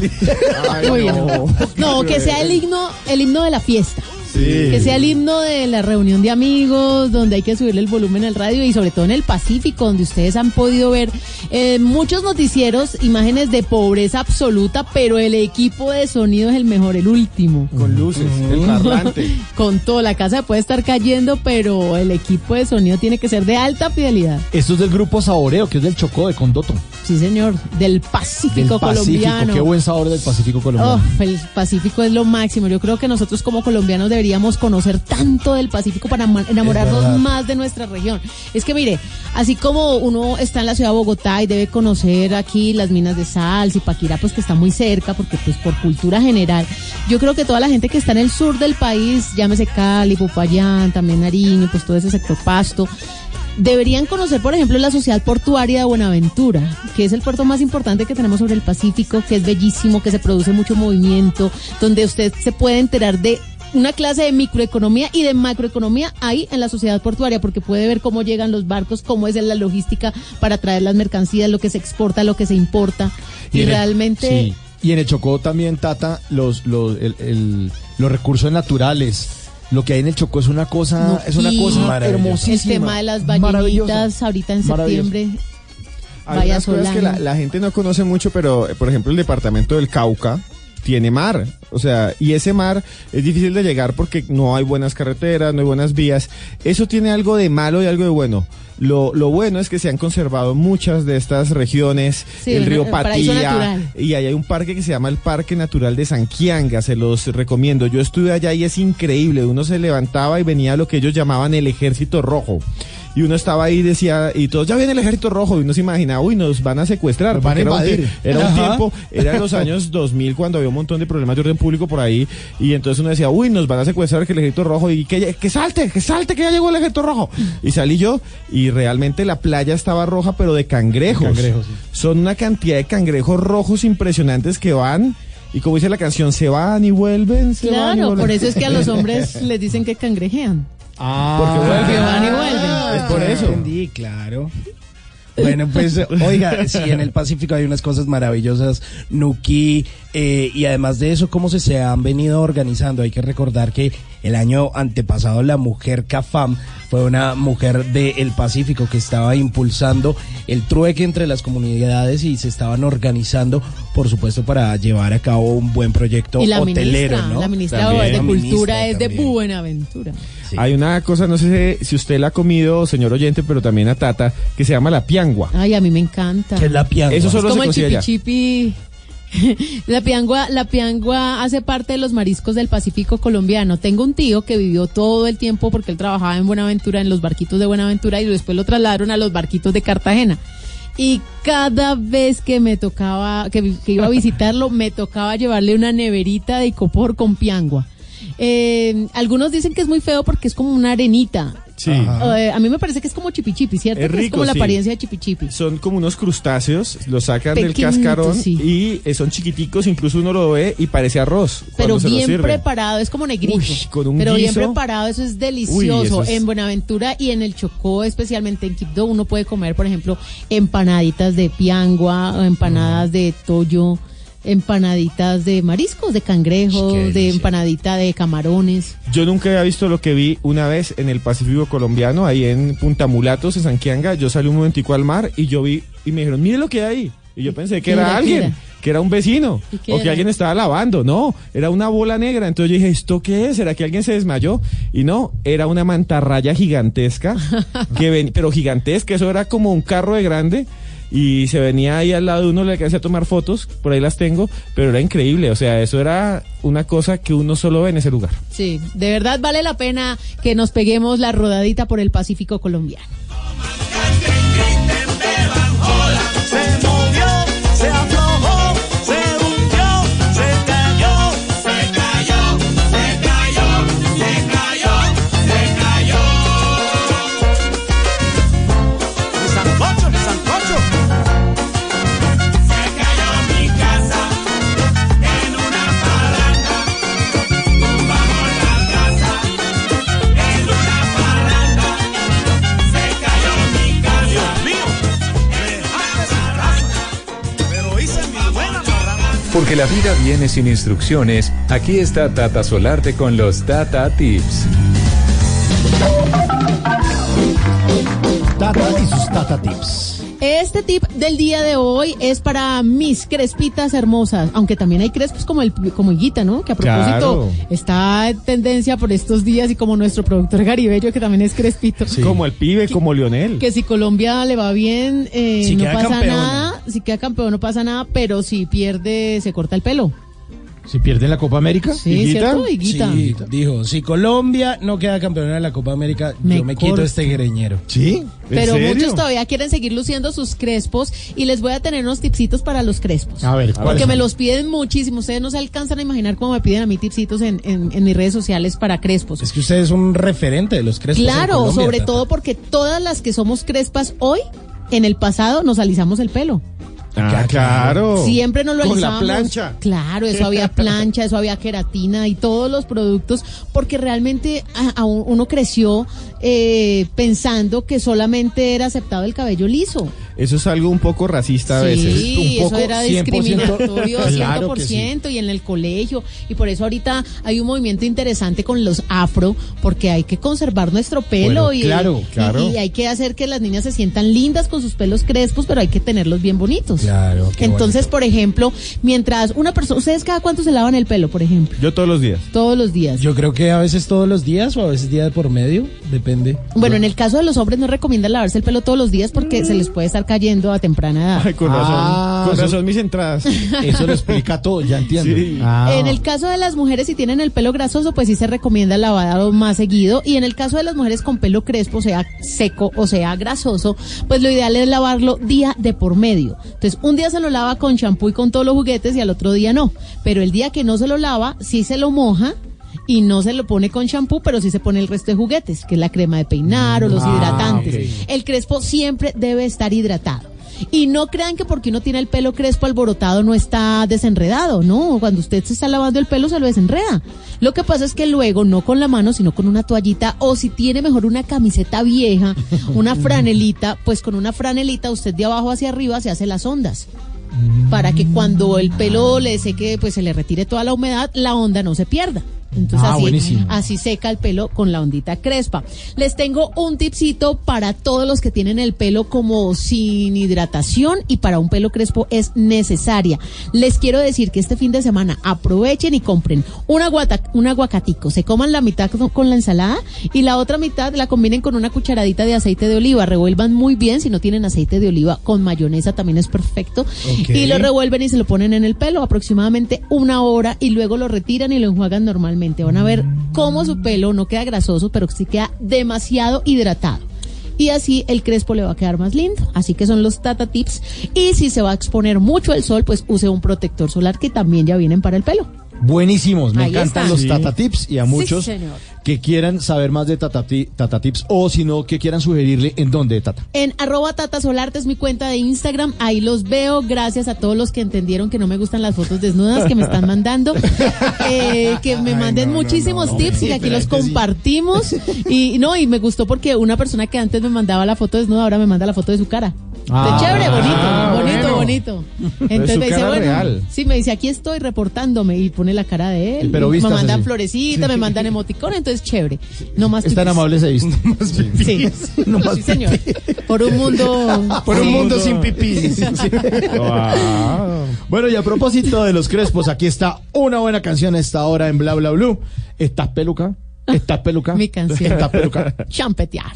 [SPEAKER 5] No, que sea el himno, el himno de la fiesta.
[SPEAKER 3] Sí.
[SPEAKER 5] Que sea el himno de la reunión de amigos, donde hay que subirle el volumen al radio y sobre todo en el Pacífico, donde ustedes han podido ver eh, muchos noticieros, imágenes de pobreza absoluta, pero el equipo de sonido es el mejor, el último.
[SPEAKER 3] Con luces, el parlante.
[SPEAKER 5] Con todo, la casa puede estar cayendo, pero el equipo de sonido tiene que ser de alta fidelidad.
[SPEAKER 3] Esto es del grupo Saboreo, que es del Chocó de Condoto.
[SPEAKER 5] Sí, señor, del Pacífico
[SPEAKER 3] Del Pacífico.
[SPEAKER 5] colombiano.
[SPEAKER 3] Qué buen sabor del Pacífico colombiano.
[SPEAKER 5] Oh, el Pacífico es lo máximo. Yo creo que nosotros como colombianos deberíamos conocer tanto del Pacífico para enamorarnos más de nuestra región. Es que mire, así como uno está en la ciudad de Bogotá y debe conocer aquí las minas de sal, Zipaquirá, pues que está muy cerca, porque pues por cultura general, yo creo que toda la gente que está en el sur del país, llámese Cali, Popayán, también Nariño, pues todo ese sector Pasto, Deberían conocer, por ejemplo, la Sociedad Portuaria de Buenaventura, que es el puerto más importante que tenemos sobre el Pacífico, que es bellísimo, que se produce mucho movimiento, donde usted se puede enterar de una clase de microeconomía y de macroeconomía ahí en la sociedad portuaria, porque puede ver cómo llegan los barcos, cómo es la logística para traer las mercancías, lo que se exporta, lo que se importa. Y,
[SPEAKER 3] en el-
[SPEAKER 5] realmente...
[SPEAKER 3] sí. Y en el Chocó también, Tata, los, los, el- el- los recursos naturales. Lo que hay en el Chocó es una cosa, es una cosa
[SPEAKER 5] El
[SPEAKER 3] hermosísima.
[SPEAKER 5] tema de las ballenitas ahorita en septiembre.
[SPEAKER 1] Hay unas cosas que la, la gente no conoce mucho, pero por ejemplo el departamento del Cauca tiene mar, o sea, y ese mar es difícil de llegar porque no hay buenas carreteras, no hay buenas vías. Eso tiene algo de malo y algo de bueno. Lo, lo bueno es que se han conservado muchas de estas regiones,
[SPEAKER 5] Sí,
[SPEAKER 1] el río Patía, y ahí hay un parque que se llama el Parque Natural de Sanquianga, se los recomiendo. Yo estuve allá y es increíble, uno se levantaba y venía lo que ellos llamaban el ejército rojo. Y uno estaba ahí y decía, y todos, ya viene el ejército rojo, y uno se imaginaba, uy, nos van a secuestrar.
[SPEAKER 3] Van a
[SPEAKER 1] era un. Era tiempo, era en los años 2000 cuando había un montón de problemas de orden público por ahí, y entonces uno decía, uy, nos van a secuestrar que el ejército rojo, y que, que salte, que salte, que ya llegó el ejército rojo. Y salí yo, y realmente la playa estaba roja, pero de cangrejos.
[SPEAKER 3] Cangrejos, sí.
[SPEAKER 1] Son una cantidad de cangrejos rojos impresionantes que van, y como dice la canción, se van y vuelven, se van y
[SPEAKER 5] Claro,
[SPEAKER 1] vuelven.
[SPEAKER 5] por eso es que a los hombres les dicen que cangrejean.
[SPEAKER 3] Ah,
[SPEAKER 1] Porque vuelven.
[SPEAKER 5] van y vuelven.
[SPEAKER 4] Es por eso. Entendí, claro. Bueno, pues, oiga, sí, en el Pacífico hay unas cosas maravillosas, Nuki, eh, y además de eso, cómo se, se han venido organizando. Hay que recordar que el año antepasado la mujer CAFAM fue una mujer del Pacífico que estaba impulsando el trueque entre las comunidades y se estaban organizando, por supuesto, para llevar a cabo un buen proyecto
[SPEAKER 5] Y la
[SPEAKER 4] hotelero,
[SPEAKER 5] ministra,
[SPEAKER 4] ¿no?
[SPEAKER 5] la ministra
[SPEAKER 1] También.
[SPEAKER 5] de
[SPEAKER 1] La
[SPEAKER 5] Cultura
[SPEAKER 4] ministra
[SPEAKER 5] es de
[SPEAKER 4] también.
[SPEAKER 5] Buenaventura.
[SPEAKER 1] Hay una cosa, no sé si usted la ha comido, señor oyente, pero también a Tata, que se llama la piangua.
[SPEAKER 5] Ay, a mí me encanta.
[SPEAKER 1] ¿Qué es la piangua? Eso solo
[SPEAKER 5] es como
[SPEAKER 1] se
[SPEAKER 5] el
[SPEAKER 1] consigue allá.
[SPEAKER 5] chipi La piangua, la piangua hace parte de los mariscos del Pacífico colombiano. Tengo un tío que vivió todo el tiempo porque él trabajaba en Buenaventura, en los barquitos de Buenaventura y después lo trasladaron a los barquitos de Cartagena. Y cada vez que me tocaba, que, que iba a visitarlo, me tocaba llevarle una neverita de icopor con piangua. Eh, algunos dicen que es muy feo porque es como una arenita.
[SPEAKER 1] Sí.
[SPEAKER 5] Eh, a mí me parece que es como chipichipi, ¿cierto?
[SPEAKER 1] Es
[SPEAKER 5] Que
[SPEAKER 1] rico,
[SPEAKER 5] como la
[SPEAKER 1] sí.
[SPEAKER 5] apariencia de chipichipi.
[SPEAKER 1] Son como unos crustáceos, los sacan del cascarón
[SPEAKER 5] sí.
[SPEAKER 1] y eh, son chiquiticos, incluso uno lo ve y parece arroz.
[SPEAKER 5] Pero
[SPEAKER 1] cuando se lo
[SPEAKER 5] bien preparado, es como negrito.
[SPEAKER 1] Uy, con un
[SPEAKER 5] pero bien preparado, eso es delicioso.
[SPEAKER 1] Uy, eso es-
[SPEAKER 5] En Buenaventura y en el Chocó, especialmente en Quibdó, uno puede comer, por ejemplo, empanaditas de piangua, o empanadas de toyo, empanaditas de mariscos, de cangrejos, de empanadita de camarones.
[SPEAKER 1] Yo nunca había visto lo que vi una vez en el Pacífico colombiano, ahí en Punta Mulatos, en Sanquianga. Yo salí un momentico al mar y yo vi y me dijeron, mire lo que hay ahí. Y yo pensé que
[SPEAKER 5] ¿Qué
[SPEAKER 1] era, alguien,
[SPEAKER 5] era?
[SPEAKER 1] que era un vecino,
[SPEAKER 5] ¿Y qué
[SPEAKER 1] o que
[SPEAKER 5] era?
[SPEAKER 1] alguien estaba lavando. No, era una bola negra. Entonces yo dije, ¿esto qué es? ¿Será que alguien se desmayó? Y no, era una mantarraya gigantesca, que ven, pero gigantesca, eso era como un carro de grande. Y se venía ahí al lado de uno, le alcancé tomar fotos, por ahí las tengo, pero era increíble, o sea, eso era una cosa que uno solo ve en ese lugar.
[SPEAKER 5] Sí, de verdad vale la pena que nos peguemos la rodadita por el Pacífico colombiano.
[SPEAKER 22] La
[SPEAKER 6] vida viene sin instrucciones, aquí está Tata Solarte con los Tata Tips.
[SPEAKER 3] Tata y sus Tata Tips.
[SPEAKER 5] Este tip del día de hoy es para mis crespitas hermosas, aunque también hay crespos como el como Higuita, ¿no? Que a propósito
[SPEAKER 1] Claro.
[SPEAKER 5] está en tendencia por estos días y como nuestro productor Garibello que también es crespito.
[SPEAKER 1] Como el pibe, como Lionel.
[SPEAKER 5] Que si Colombia le va bien, eh,
[SPEAKER 1] Si
[SPEAKER 5] no pasa
[SPEAKER 1] campeona.
[SPEAKER 5] nada. Si queda campeón, no pasa nada. Pero si pierde, se corta el pelo.
[SPEAKER 3] ¿Si pierden la Copa América?
[SPEAKER 5] Sí, ¿Higuita? ¿cierto? Higuita.
[SPEAKER 4] Sí, dijo, si Colombia no queda campeona de la Copa América,
[SPEAKER 5] Me
[SPEAKER 4] yo me quito este greñero.
[SPEAKER 3] ¿Sí?
[SPEAKER 5] Pero muchos todavía quieren seguir luciendo sus crespos y les voy a tener unos tipsitos para los crespos.
[SPEAKER 3] A ver,
[SPEAKER 5] Porque
[SPEAKER 3] ¿cuáles
[SPEAKER 5] me los piden muchísimo. Ustedes no se alcanzan a imaginar cómo me piden a mí tipsitos en, en, en mis redes sociales para crespos.
[SPEAKER 4] Es que usted es un referente de los crespos. en
[SPEAKER 5] Claro,
[SPEAKER 4] Colombia,
[SPEAKER 5] sobre
[SPEAKER 4] Tata.
[SPEAKER 5] todo porque todas las que somos crespas hoy, en el pasado nos alisamos el pelo.
[SPEAKER 1] Ah, claro.
[SPEAKER 5] Siempre nos lo
[SPEAKER 1] Con la plancha.
[SPEAKER 5] Claro, eso había plancha, eso había queratina y todos los productos, porque realmente a- a un- uno creció eh, pensando que solamente era aceptado el cabello liso.
[SPEAKER 1] Eso es algo un poco racista a veces.
[SPEAKER 5] Sí,
[SPEAKER 1] un
[SPEAKER 5] eso
[SPEAKER 1] poco
[SPEAKER 5] era
[SPEAKER 1] 100%.
[SPEAKER 5] discriminatorio 100%
[SPEAKER 1] Claro que sí.
[SPEAKER 5] y en el colegio. Y por eso ahorita hay un movimiento interesante con los afro, porque hay que conservar nuestro pelo
[SPEAKER 3] Bueno,
[SPEAKER 5] y,
[SPEAKER 3] claro,
[SPEAKER 5] y-
[SPEAKER 3] claro.
[SPEAKER 5] y hay que hacer que las niñas se sientan lindas con sus pelos crespos, pero hay que tenerlos bien bonitos.
[SPEAKER 4] Claro.
[SPEAKER 5] Entonces, por ejemplo, mientras una persona, ¿ustedes cada cuánto se lavan el pelo, por ejemplo?
[SPEAKER 1] Yo todos los días.
[SPEAKER 5] Todos los días.
[SPEAKER 4] Yo creo que a veces todos los días o a veces día por medio, depende.
[SPEAKER 5] Bueno, en el caso de los hombres no recomiendan lavarse el pelo todos los días porque se les puede estar cayendo a temprana edad.
[SPEAKER 1] Ay, con razón.
[SPEAKER 3] Ah,
[SPEAKER 1] con
[SPEAKER 3] eso-
[SPEAKER 1] razón mis entradas.
[SPEAKER 3] Eso lo explica todo, ya entiendo.
[SPEAKER 1] Sí.
[SPEAKER 3] Ah.
[SPEAKER 5] En el caso de las mujeres, si tienen el pelo grasoso, pues sí se recomienda lavado más seguido. Y en el caso de las mujeres con pelo crespo, sea seco o sea grasoso, pues lo ideal es lavarlo día de por medio. Entonces, un día se lo lava con champú y con todos los juguetes y al otro día no. Pero el día que no se lo lava, sí se lo moja. Y no se lo pone con champú, pero sí se pone el resto de juguetes, que es la crema de peinar o los
[SPEAKER 3] Ah,
[SPEAKER 5] hidratantes. El crespo siempre debe estar hidratado. Y no crean que porque uno tiene el pelo crespo alborotado no está desenredado, no. Cuando usted se está lavando el pelo se lo desenreda. Lo que pasa es que luego, no con la mano, sino con una toallita, o si tiene mejor una camiseta vieja, una franelita, pues con una franelita usted de abajo hacia arriba se hace las ondas. Para que cuando el pelo le seque, pues se le retire toda la humedad, la onda no se pierda. Entonces
[SPEAKER 3] Ah,
[SPEAKER 5] así,
[SPEAKER 3] buenísimo.
[SPEAKER 5] así seca el pelo con la ondita crespa. Les tengo un tipcito para todos los que tienen el pelo como sin hidratación y para un pelo crespo es necesaria. Les quiero decir que este fin de semana aprovechen y compren un, aguata- un aguacatico, se coman la mitad con- la ensalada y la otra mitad la combinen con una cucharadita de aceite de oliva. Revuelvan muy bien, si no tienen aceite de oliva con mayonesa también es perfecto. Y lo revuelven y se lo ponen en el pelo aproximadamente una hora y luego lo retiran y lo enjuagan normalmente. Van a ver cómo su pelo no queda grasoso, pero sí queda demasiado hidratado. Y así el crespo le va a quedar más lindo. Así que son los Tata Tips. Y si se va a exponer mucho al sol, pues use un protector solar que también ya vienen para el pelo.
[SPEAKER 3] Buenísimos, me
[SPEAKER 5] Ahí
[SPEAKER 3] encantan los
[SPEAKER 1] Sí.
[SPEAKER 3] Tata Tips y a muchos
[SPEAKER 5] señor.
[SPEAKER 3] que quieran saber más de Tata, Ti- Tata Tips o si no, que quieran sugerirle en dónde, Tata.
[SPEAKER 5] En arroba Tata Solarte es mi cuenta de Instagram, ahí los veo, gracias a todos los que entendieron que no me gustan las fotos desnudas que me están mandando, Eh, que me manden muchísimos tips y que aquí los compartimos y no, y me gustó porque una persona que antes me mandaba la foto desnuda ahora me manda la foto de su cara.
[SPEAKER 3] Ah.
[SPEAKER 5] Entonces, chévere, bonito,
[SPEAKER 1] Ah,
[SPEAKER 5] bonito. Bonito. Entonces me dice, bueno,
[SPEAKER 1] real.
[SPEAKER 5] sí, me dice, aquí estoy reportándome y pone la cara de él.
[SPEAKER 3] Pero
[SPEAKER 5] me mandan
[SPEAKER 3] sí.
[SPEAKER 5] florecitas, me mandan emoticones, entonces chévere. No más
[SPEAKER 3] Es tan
[SPEAKER 5] tips.
[SPEAKER 3] amable ese visto.
[SPEAKER 5] Sí, sí, señor. Por un mundo.
[SPEAKER 4] Por un
[SPEAKER 5] Sí.
[SPEAKER 4] mundo sin pipí.
[SPEAKER 1] Wow.
[SPEAKER 3] Bueno, y a propósito de los crespos, aquí está una buena canción a esta hora en Bla Bla Blue. ¿Estás peluca? ¿Estás peluca?
[SPEAKER 5] Mi canción.
[SPEAKER 3] ¿Estás peluca?
[SPEAKER 5] Champetear.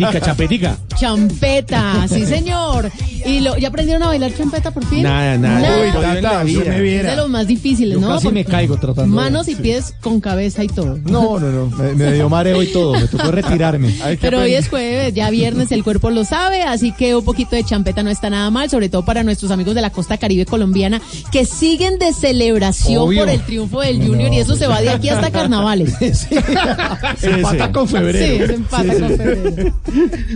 [SPEAKER 4] Champetica, champetica.
[SPEAKER 5] Champeta, sí señor. ¿Y lo, ya aprendieron a bailar champeta por fin?
[SPEAKER 3] Nada, nada. Uy,
[SPEAKER 4] me
[SPEAKER 5] Es de los más difíciles,
[SPEAKER 3] Yo
[SPEAKER 5] ¿no?
[SPEAKER 3] casi me caigo tratando.
[SPEAKER 5] Manos y pies con cabeza y todo.
[SPEAKER 3] No, no, no. Me, me dio mareo y todo. Me tocó retirarme.
[SPEAKER 5] Pero hoy es jueves, ya viernes, el cuerpo lo sabe, así que un poquito de champeta no está nada mal, sobre todo para nuestros amigos de la costa caribe colombiana que siguen de celebración
[SPEAKER 3] Obvio.
[SPEAKER 5] por el triunfo del Junior y eso se va de aquí hasta carnavales.
[SPEAKER 3] Empata con febrero.
[SPEAKER 5] Sí, se empata con febrero.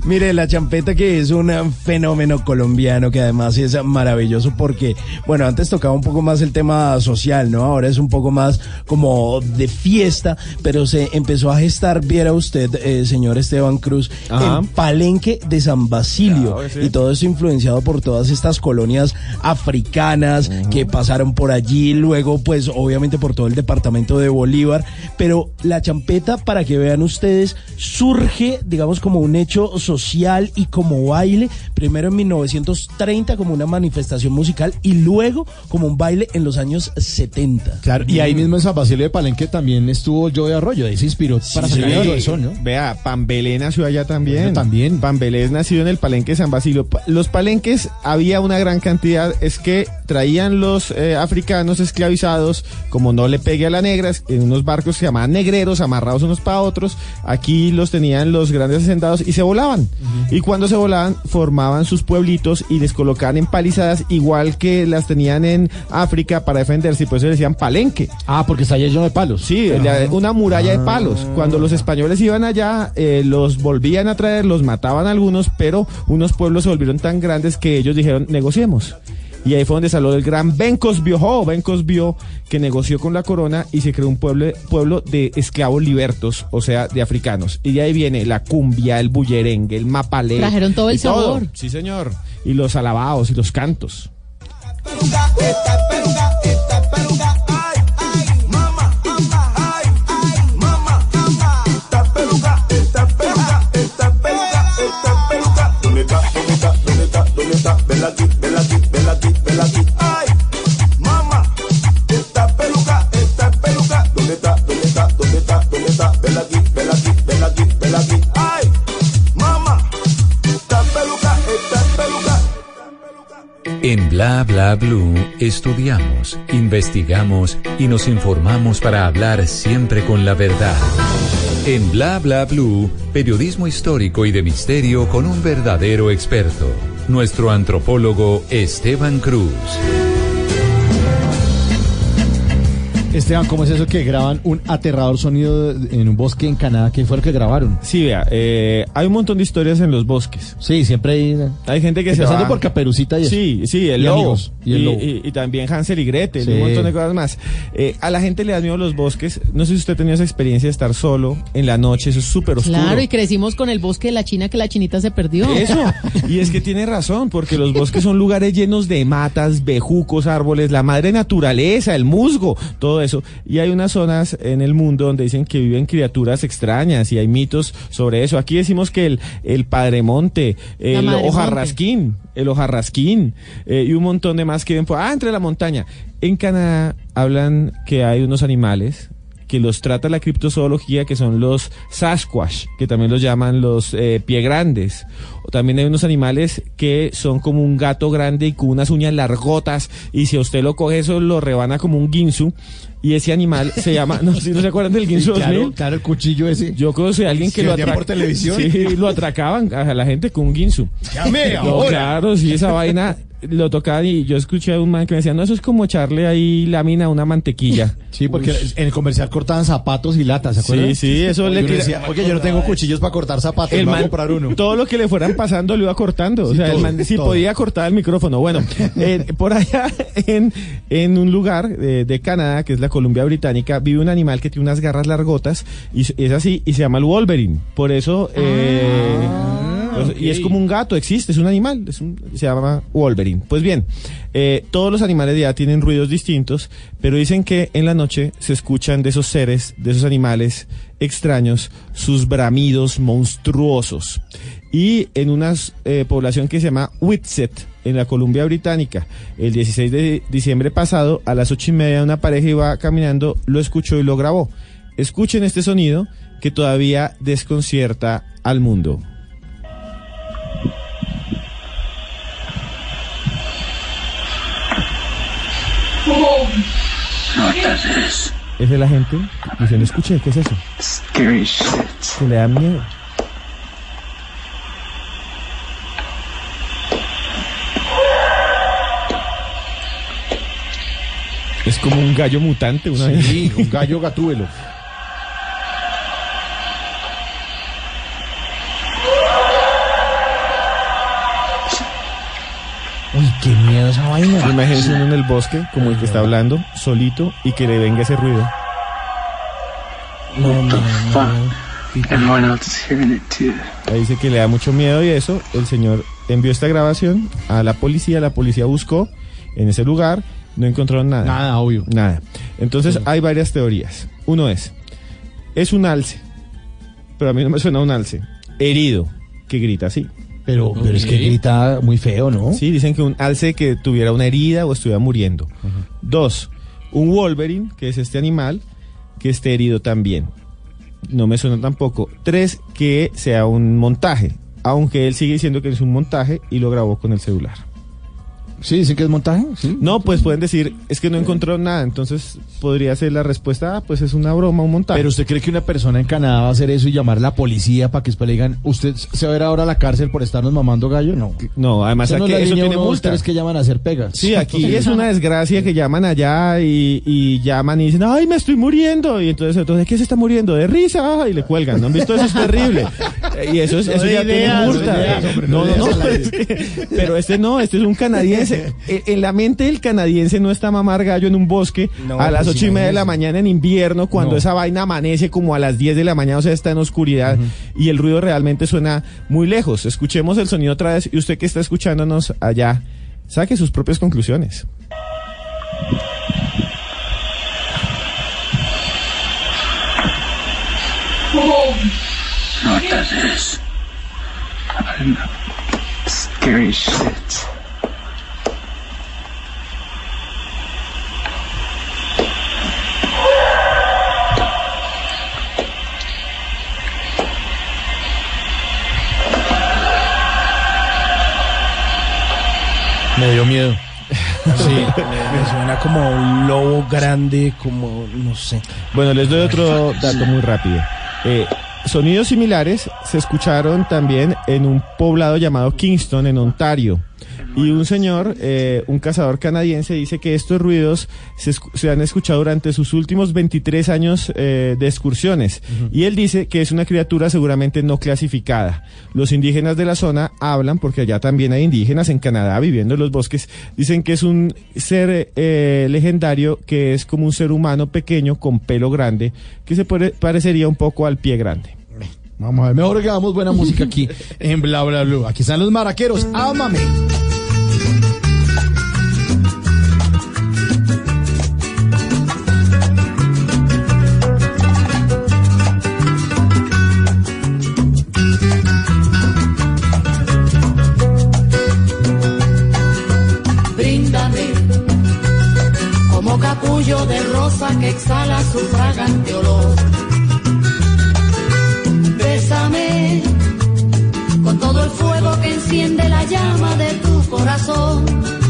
[SPEAKER 4] Mire, la champeta que es un fenómeno colombiano que además es maravilloso porque, bueno, antes tocaba un poco más el tema social, ¿no? Ahora es un poco más como de fiesta, pero se empezó a gestar, viera usted, eh, señor Esteban Cruz,
[SPEAKER 1] Ajá.
[SPEAKER 4] el palenque de San Basilio.
[SPEAKER 1] Claro, sí.
[SPEAKER 4] Y todo eso influenciado por todas estas colonias africanas que pasaron por allí, luego pues obviamente por todo el departamento de Bolívar, pero la champeta, para que vean ustedes, surge, digamos, como un hecho social y como baile, primero en 1930 como una manifestación musical y luego como un baile en los años 70.
[SPEAKER 3] Claro, y ahí mismo en San Basilio de Palenque también estuvo Joe Arroyo, de ahí se inspiró para
[SPEAKER 1] Sí,
[SPEAKER 3] salir del sol, ¿no?
[SPEAKER 1] Vea, Pambelé nació allá también.
[SPEAKER 3] Bueno, también.
[SPEAKER 1] Pambelé es nacido en el palenque de San Basilio. Los palenques había una gran cantidad, es que traían los eh, africanos esclavizados, como no le pegue a la negra, en unos barcos que se llamaban negreros, amarrados unos para otros. Aquí los tenían los grandes hacendados y se volaban. Y cuando se volaban, formaban sus pueblitos y les colocaban en palizadas, igual que las tenían en África para defenderse, y por eso decían palenque.
[SPEAKER 3] Ah, porque está lleno de palos.
[SPEAKER 1] Sí, la- una muralla de palos. Cuando los españoles iban allá, eh, los volvían a traer, los mataban algunos, pero unos pueblos se volvieron tan grandes que ellos dijeron, negociemos. Y ahí fue donde salió el gran Bencos Biojo, Bencos Bio, que negoció con la corona y se creó un pueblo, pueblo de esclavos libertos, o sea, de africanos. Y de ahí viene la cumbia, el bullerengue, el mapalé.
[SPEAKER 5] Trajeron todo el sabor.
[SPEAKER 1] Sí, señor. Y los alabados y los cantos.
[SPEAKER 23] Esta peluca, esta peluca, ay, ay, mamá, mamá, ay, ay, mamá, mamá.
[SPEAKER 19] Esta peluca, esta peluca, esta peluca, esta peluca. ¿Dónde está? ¿Dónde está? ¿Dónde está?
[SPEAKER 6] En Bla Bla Blue estudiamos, investigamos y nos informamos para hablar siempre con la verdad. En Bla Bla Blue, periodismo histórico y de misterio con un verdadero experto, nuestro antropólogo Esteban Cruz.
[SPEAKER 3] Esteban, ¿cómo es eso que graban un aterrador sonido en un bosque en Canadá? ¿Qué fue lo que grabaron?
[SPEAKER 1] Sí, vea, eh, hay un montón de historias en los bosques.
[SPEAKER 3] Sí, siempre hay...
[SPEAKER 1] Hay gente que se va...
[SPEAKER 3] por Caperucita y eso.
[SPEAKER 1] Sí, sí, el
[SPEAKER 3] Y
[SPEAKER 1] lobo.
[SPEAKER 3] amigos, y el lobo.
[SPEAKER 1] y- y también Hansel y Gretel,
[SPEAKER 3] Sí.
[SPEAKER 1] un montón de cosas más. Eh, a la gente le da miedo los bosques. No sé si usted ha tenido esa experiencia de estar solo en la noche, eso es súper oscuro.
[SPEAKER 5] Claro, y crecimos con el bosque de la China que la chinita se perdió.
[SPEAKER 1] Eso, y es que tiene razón, porque los bosques son lugares llenos de matas, bejucos, árboles, la madre naturaleza, el musgo, todo eso. Y hay unas zonas en el mundo donde dicen que viven criaturas extrañas y hay mitos sobre eso. Aquí decimos que el, el padremonte, el
[SPEAKER 5] madremonte.
[SPEAKER 1] hojarrasquín, el hojarrasquín eh, y un montón de más que ven por, ah, entre la montaña. En Canadá hablan que hay unos animales que los trata la criptozoología, que son los Sasquatch, que también los llaman los eh, pie grandes. O también hay unos animales que son como un gato grande y con unas uñas largotas, y si a usted lo coge eso, lo rebana como un ginsu. Y ese animal se llama, no sé si no se acuerdan del ginsu
[SPEAKER 3] Sí, claro,
[SPEAKER 1] 2000.
[SPEAKER 3] claro, el cuchillo ese.
[SPEAKER 1] Yo conocí a alguien que lo
[SPEAKER 3] vendía
[SPEAKER 1] atraca-
[SPEAKER 3] por televisión.
[SPEAKER 1] Sí, lo atracaban a la gente con un ginsu.
[SPEAKER 3] Llame
[SPEAKER 1] No,
[SPEAKER 3] ahora.
[SPEAKER 1] claro, sí, esa vaina lo tocaban y yo escuché a un man que me decía, no, eso es como echarle ahí lámina a una mantequilla.
[SPEAKER 3] Sí, porque en el comercial cortaban zapatos y latas, ¿se acuerdan?
[SPEAKER 1] Sí, sí, eso le tira-
[SPEAKER 3] decía, oye, yo no tengo cuchillos para cortar zapatos,
[SPEAKER 1] El
[SPEAKER 3] me voy a
[SPEAKER 1] man,
[SPEAKER 3] comprar uno.
[SPEAKER 1] todo lo que le fueran pasando lo iba cortando. o
[SPEAKER 3] Sí,
[SPEAKER 1] sea, el man
[SPEAKER 3] todo.
[SPEAKER 1] podía cortar el micrófono. Bueno, eh, por allá en, en un lugar eh, de Canadá, que es la Columbia Británica, vive un animal que tiene unas garras largotas y es así y se llama el Wolverine. Por eso, eh, y es como un gato, existe, es un animal, es un- se llama Wolverine. Pues bien, eh, todos los animales de allá tienen ruidos distintos, pero dicen que en la noche se escuchan de esos seres, de esos animales extraños, sus bramidos monstruosos. Y en una eh, población que se llama Whitsett, en la Columbia Británica, el 16 de diciembre pasado, a las ocho y media, una pareja iba caminando, lo escuchó y lo grabó. Escuchen este sonido que todavía desconcierta al mundo.
[SPEAKER 24] Notas
[SPEAKER 1] Es de la gente diciendo, escuche, ¿qué es eso?
[SPEAKER 24] scary shit.
[SPEAKER 1] Que le da miedo. Es como un gallo mutante, una vez.
[SPEAKER 3] Un gallo gatúbelo. Qué miedo esa vaina.
[SPEAKER 1] Imagínense uno en el bosque, como el que está hablando, solito, y que le venga ese ruido.
[SPEAKER 3] No, no, no.
[SPEAKER 24] Everyone else is hearing it too.
[SPEAKER 1] Ahí dice que le da mucho miedo y eso, el señor envió esta grabación a la policía, la policía buscó en ese lugar, no encontraron nada.
[SPEAKER 3] Nada, obvio.
[SPEAKER 1] Nada. Entonces hay varias teorías. Uno es, es un alce, pero a mí no me suena un alce, herido, que grita así.
[SPEAKER 3] Pero, pero es que grita muy feo, ¿no?
[SPEAKER 1] Sí, dicen que un alce que tuviera una herida o estuviera muriendo. Dos, un Wolverine, que es este animal, que esté herido también. No me suena tampoco. Tres, que sea un montaje, aunque él sigue diciendo que es un montaje y lo grabó con el celular.
[SPEAKER 3] Sí, dicen que es montaje. Sí.
[SPEAKER 1] No, pues pueden decir, es que no encontró nada, entonces podría ser la respuesta, ah, pues es una broma, un montaje.
[SPEAKER 3] Pero usted cree que una persona en Canadá va a hacer eso y llamar a la policía para que después le digan, ¿usted se va a ir ahora a la cárcel por estarnos mamando gallo? No.
[SPEAKER 1] no, además
[SPEAKER 3] no
[SPEAKER 1] aquí
[SPEAKER 3] es
[SPEAKER 1] eso tiene multa.
[SPEAKER 3] tres que llaman a hacer pegas.
[SPEAKER 1] Sí, aquí es una desgracia que llaman allá y, y llaman y dicen, ay, me estoy muriendo. Y entonces, entonces ¿de qué se está muriendo? De risa. Y le cuelgan. ¿No han visto? Eso es terrible. Y eso, es,
[SPEAKER 3] No
[SPEAKER 1] eso
[SPEAKER 3] de
[SPEAKER 1] ya
[SPEAKER 3] ideas,
[SPEAKER 1] tiene
[SPEAKER 3] no
[SPEAKER 1] multa.
[SPEAKER 3] no
[SPEAKER 1] no, es que- pero este no, este es un canadiense. En la mente del canadiense no está mamar gallo en un bosque
[SPEAKER 3] No,
[SPEAKER 1] a las
[SPEAKER 3] pues
[SPEAKER 1] ocho y media de la mañana en invierno cuando
[SPEAKER 3] No.
[SPEAKER 1] esa vaina amanece como a las 10 de la mañana, o sea, está en oscuridad y el ruido realmente suena muy lejos. Escuchemos el sonido otra vez y usted que está escuchándonos allá, saque sus propias conclusiones.
[SPEAKER 24] Notas scary shit.
[SPEAKER 3] Dio miedo.
[SPEAKER 4] Sí, me, me suena como un lobo grande, como, no sé.
[SPEAKER 1] Bueno, les doy otro dato muy rápido. Eh, sonidos similares se escucharon también en un poblado llamado Kingston, en Ontario. Y un señor, eh, un cazador canadiense, dice que estos ruidos se, escu- se han escuchado durante sus últimos 23 años eh, de excursiones. Y él dice que es una criatura seguramente no clasificada. Los indígenas de la zona hablan, porque allá también hay indígenas en Canadá viviendo en los bosques, dicen que es un ser eh, legendario que es como un ser humano pequeño con pelo grande, que se pare- parecería un poco al pie grande.
[SPEAKER 3] Vamos a ver, mejor que hagamos buena música aquí en Bla Bla Blue. Aquí están los maraqueros. Ámame.
[SPEAKER 25] Bríndame como capullo de rosa que exhala su fragante olor. Enciende la llama de tu corazón.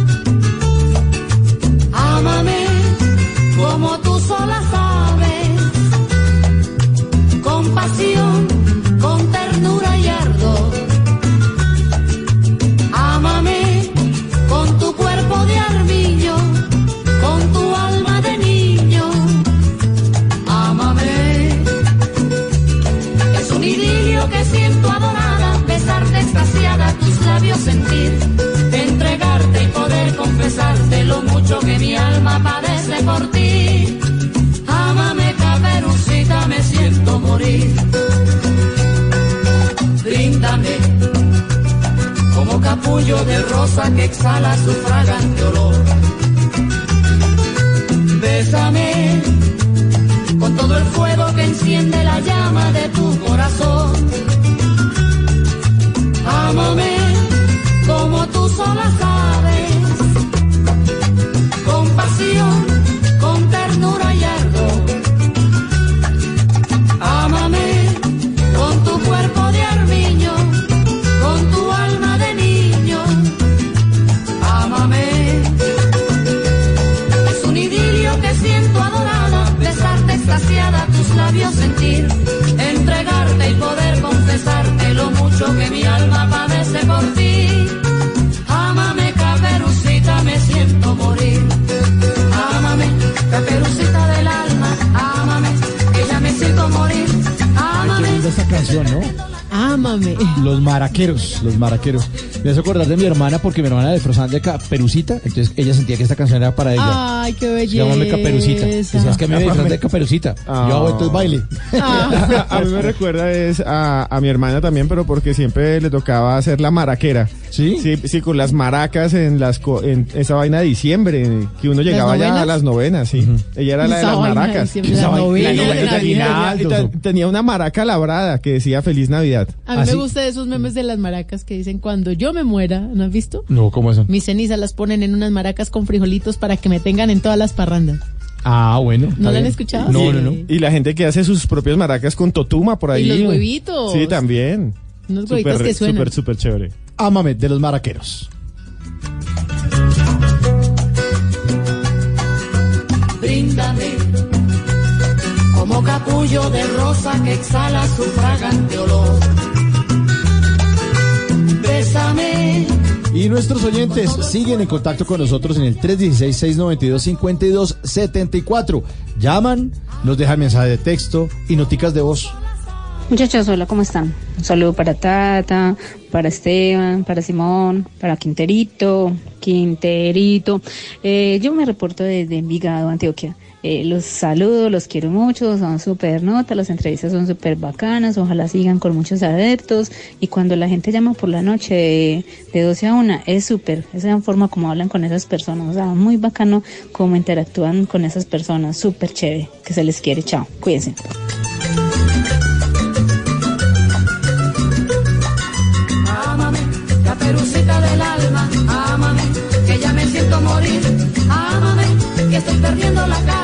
[SPEAKER 25] Capullo de rosa que exhala su fragante olor. Bésame con todo el fuego que enciende la llama de tu corazón. Ámame mucho que mi alma padece por ti. Ámame, caperucita, me siento morir. Ámame, caperucita del alma, ámame, que ya me siento morir. Ámame.
[SPEAKER 3] de esta canción, ¿no?
[SPEAKER 5] Ámame.
[SPEAKER 3] Los maraqueros, los maraqueros. Me hace acordar de mi hermana porque mi hermana disfrazada de caperucita, entonces ella sentía que esta canción era para ella.
[SPEAKER 5] Ay, qué belleza.
[SPEAKER 3] Llámame caperucita. Decías que a mí me disfrazan de caperucita.
[SPEAKER 1] Ah.
[SPEAKER 3] Yo hago entonces baile.
[SPEAKER 1] a mí me recuerda es a, a mi hermana también, pero porque siempre le tocaba hacer la maraquera.
[SPEAKER 3] ¿Sí?
[SPEAKER 1] Sí, sí, con las maracas en las co- en esa vaina de diciembre, que uno llegaba ya a las novenas, sí. Ella era la de las
[SPEAKER 5] de
[SPEAKER 1] maracas.
[SPEAKER 5] de
[SPEAKER 1] tenía- una maraca labrada que decía Feliz Navidad.
[SPEAKER 5] A mí me gustan esos memes de las maracas que dicen cuando yo me muera, ¿no has visto?
[SPEAKER 3] No, ¿cómo eso?
[SPEAKER 5] Mis cenizas las ponen en unas maracas con frijolitos para que me tengan en todas las parrandas.
[SPEAKER 3] Ah, bueno.
[SPEAKER 5] ¿No lo han escuchado?
[SPEAKER 1] No,
[SPEAKER 5] Sí.
[SPEAKER 1] no, no. Y la gente que hace sus propias maracas con totuma por ahí.
[SPEAKER 5] Y los huevitos.
[SPEAKER 1] Sí, también.
[SPEAKER 5] Unos huevitos que suenan.
[SPEAKER 1] Súper, súper chévere.
[SPEAKER 3] Ámame, de los maraqueros.
[SPEAKER 25] Bríndame como capullo de rosa que exhala su fragante olor. Bésame
[SPEAKER 3] Y nuestros oyentes siguen en contacto con nosotros en el 316-692-5274. Llaman, nos dejan mensaje de texto y noticas de voz.
[SPEAKER 26] Muchachos, hola, ¿cómo están? Un saludo para Tata, para Esteban, para Simón, para Quinterito, Quinterito. Eh, yo me reporto desde Envigado, Antioquia. Eh, los saludo, los quiero mucho, son súper notas, las entrevistas son súper bacanas, ojalá sigan con muchos adeptos. Y cuando la gente llama por la noche de, de 12 a 1, es súper, esa forma como hablan con esas personas, o sea, muy bacano cómo interactúan con esas personas, súper chévere, que se les quiere, chao, cuídense.
[SPEAKER 25] Caperucita del alma, ámame, que ya me siento morir. Ámame, que estoy perdiendo la calma.